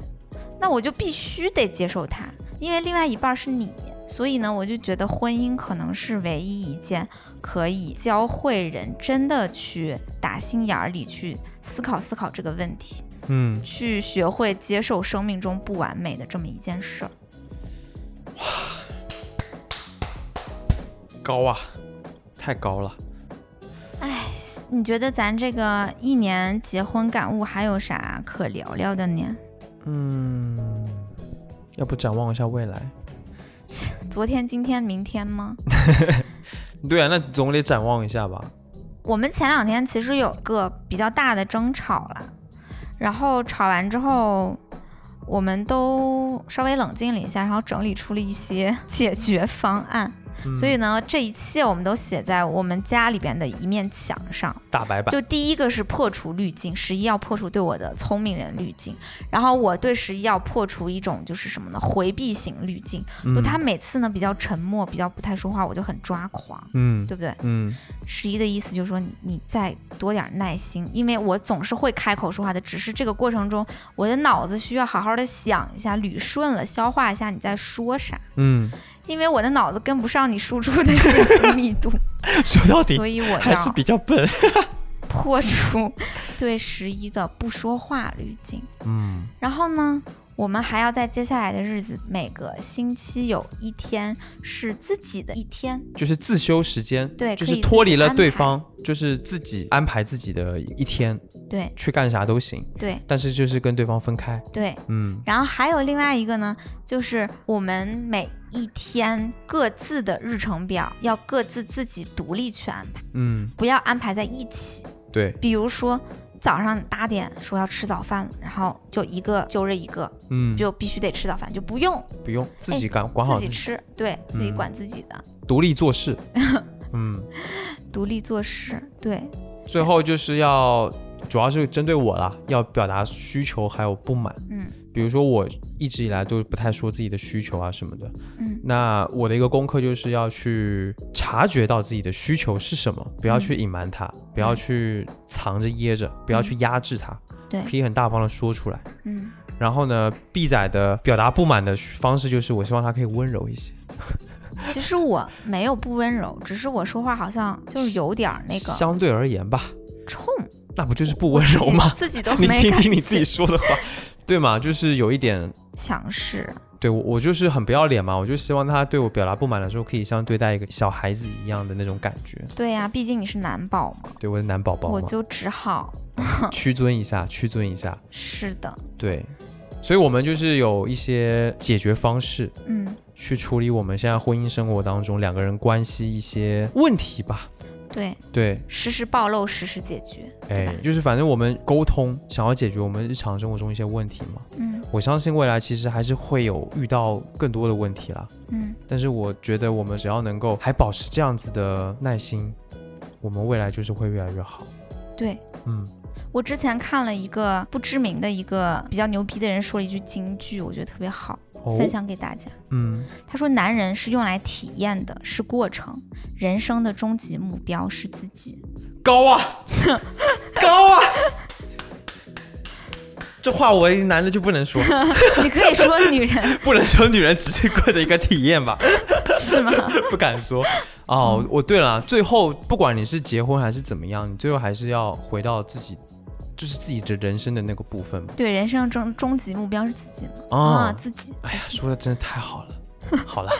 那我就必须得接受它，因为另外一半是你，所以呢，我就觉得婚姻可能是唯一一件可以教会人真的去打心眼儿里去思考思考这个问题，嗯，去学会接受生命中不完美的这么一件事。儿。哇。高啊，太高了。哎，你觉得咱这个一年结婚感悟还有啥可聊聊的呢？嗯，要不展望一下未来？昨天、今天、明天吗？对啊，那总得展望一下吧。我们前两天其实有个比较大的争吵了，然后吵完之后，我们都稍微冷静了一下，然后整理出了一些解决方案。嗯。所以呢，这一切我们都写在我们家里边的一面墙上。大白板，就第一个是破除滤镜，十一要破除对我的聪明人滤镜，然后我对十一要破除一种就是什么呢？回避型滤镜，就嗯他每次呢比较沉默，比较不太说话，我就很抓狂，嗯。对不对？嗯。十一的意思就是说你你再多点耐心，因为我总是会开口说话的，只是这个过程中我的脑子需要好好的想一下，捋顺了，消化一下你在说啥，嗯，因为我的脑子跟不上你输出的信息密度，说到底所以我还是要比较笨。破除对十一的不说话滤镜。嗯然后呢，我们还要在接下来的日子，每个星期有一天是自己的一天。就是自修时间，对就是脱离了对方，就是自己安排自己的一天，对去干啥都行，对但是就是跟对方分开。对。嗯然后还有另外一个呢，就是我们每一天各自的日程表要各自自己独立去安排，嗯，不要安排在一起。对，比如说，早上八点说要吃早饭了，然后就一个揪着一个，嗯，就必须得吃早饭，就不用不用自己管管好自己，吃，对自己嗯。管自己的，独立做事。嗯，独立做事，对，最后就是要，主要是针对我啦，要表达需求还有不满。嗯比如说我一直以来都不太说自己的需求啊什么的，嗯。那我的一个功课就是要去察觉到自己的需求是什么，不要去隐瞒它，不要去藏着掖着，不要去压制它，对。可以很大方的说出来。嗯，然后呢，B 仔的表达不满的方式就是，我希望他可以温柔一些，其实我没有不温柔，只是我说话好像就是有点那个相对而言吧，冲，那不就是不温柔吗？自己都你 听没感觉。听你自己说的话，对嘛？就是有一点，强势，对我我就是很不要脸嘛，我就希望他对我表达不满的时候，可以像对待一个小孩子一样的那种感觉。对呀、毕竟你是男宝嘛，对我是男宝宝，我就只好 屈尊一下，屈尊一下。是的，对，所以我们就是有一些解决方式嗯去处理我们现在婚姻生活当中两个人关系一些问题吧。对，对，实时暴露，实时解决，哎，？就是反正我们沟通，想要解决我们日常生活中一些问题嘛。嗯我相信未来其实还是会有遇到更多的问题啦。嗯，但是我觉得我们只要能够还保持这样子的耐心，我们未来就是会越来越好。对。嗯，我之前看了一个不知名的一个比较牛逼的人说了一句金句，我觉得特别好，哦分，享给大家。嗯，他说：“男人是用来体验的，是过程，人生的终极目标是自己。高啊，高啊！这话我一男的就不能说，你可以说女人 不能说女人只是过着一个体验吧，是吗？不敢说。哦，我对了，最后不管你是结婚还是怎么样，你最后还是要回到自己，就是自己的人生的那个部分嘛。对，人生终终极目标是自己嘛？啊啊，自己。哎呀，说的真的太好了。好了，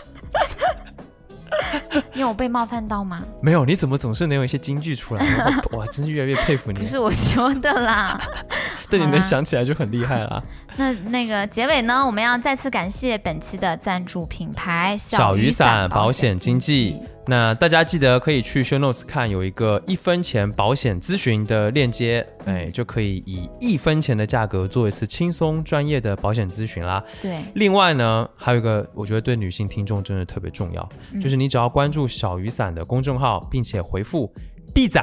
你有被冒犯到吗？没有，你怎么总是能有一些金句出来？哇，真是越来越佩服你不。是我说的啦。但你能想起来就很厉害了。那那个结尾呢，我们要再次感谢本期的赞助品牌小雨雨伞保保险险经纪。那大家记得可以去 show notes 看，有一个一分钱保险咨询的链接，哎，就可以以一分钱的价格做一次轻松专业的保险咨询啦。对，另外呢，还有一个我觉得对女性听众真的特别重要，嗯就是你只要关注小雨伞的公众号，并且回复“必仔”，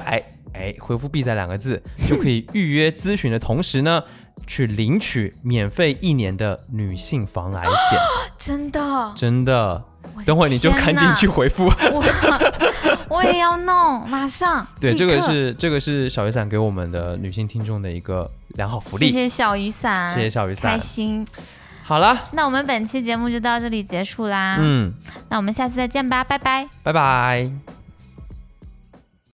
哎，回复“必仔”两个字，就可以预约咨询的同时呢，去领取免费一年的女性防癌险，真的。真的。的等会儿你就赶紧去回复。我 我也要弄，马上。对，这个是这个是小雨伞给我们的女性听众的一个良好福利。谢谢小雨伞，谢谢小雨伞开心。好啦，那我们本期节目就到这里结束啦。嗯，那我们下次再见吧，拜拜。拜拜。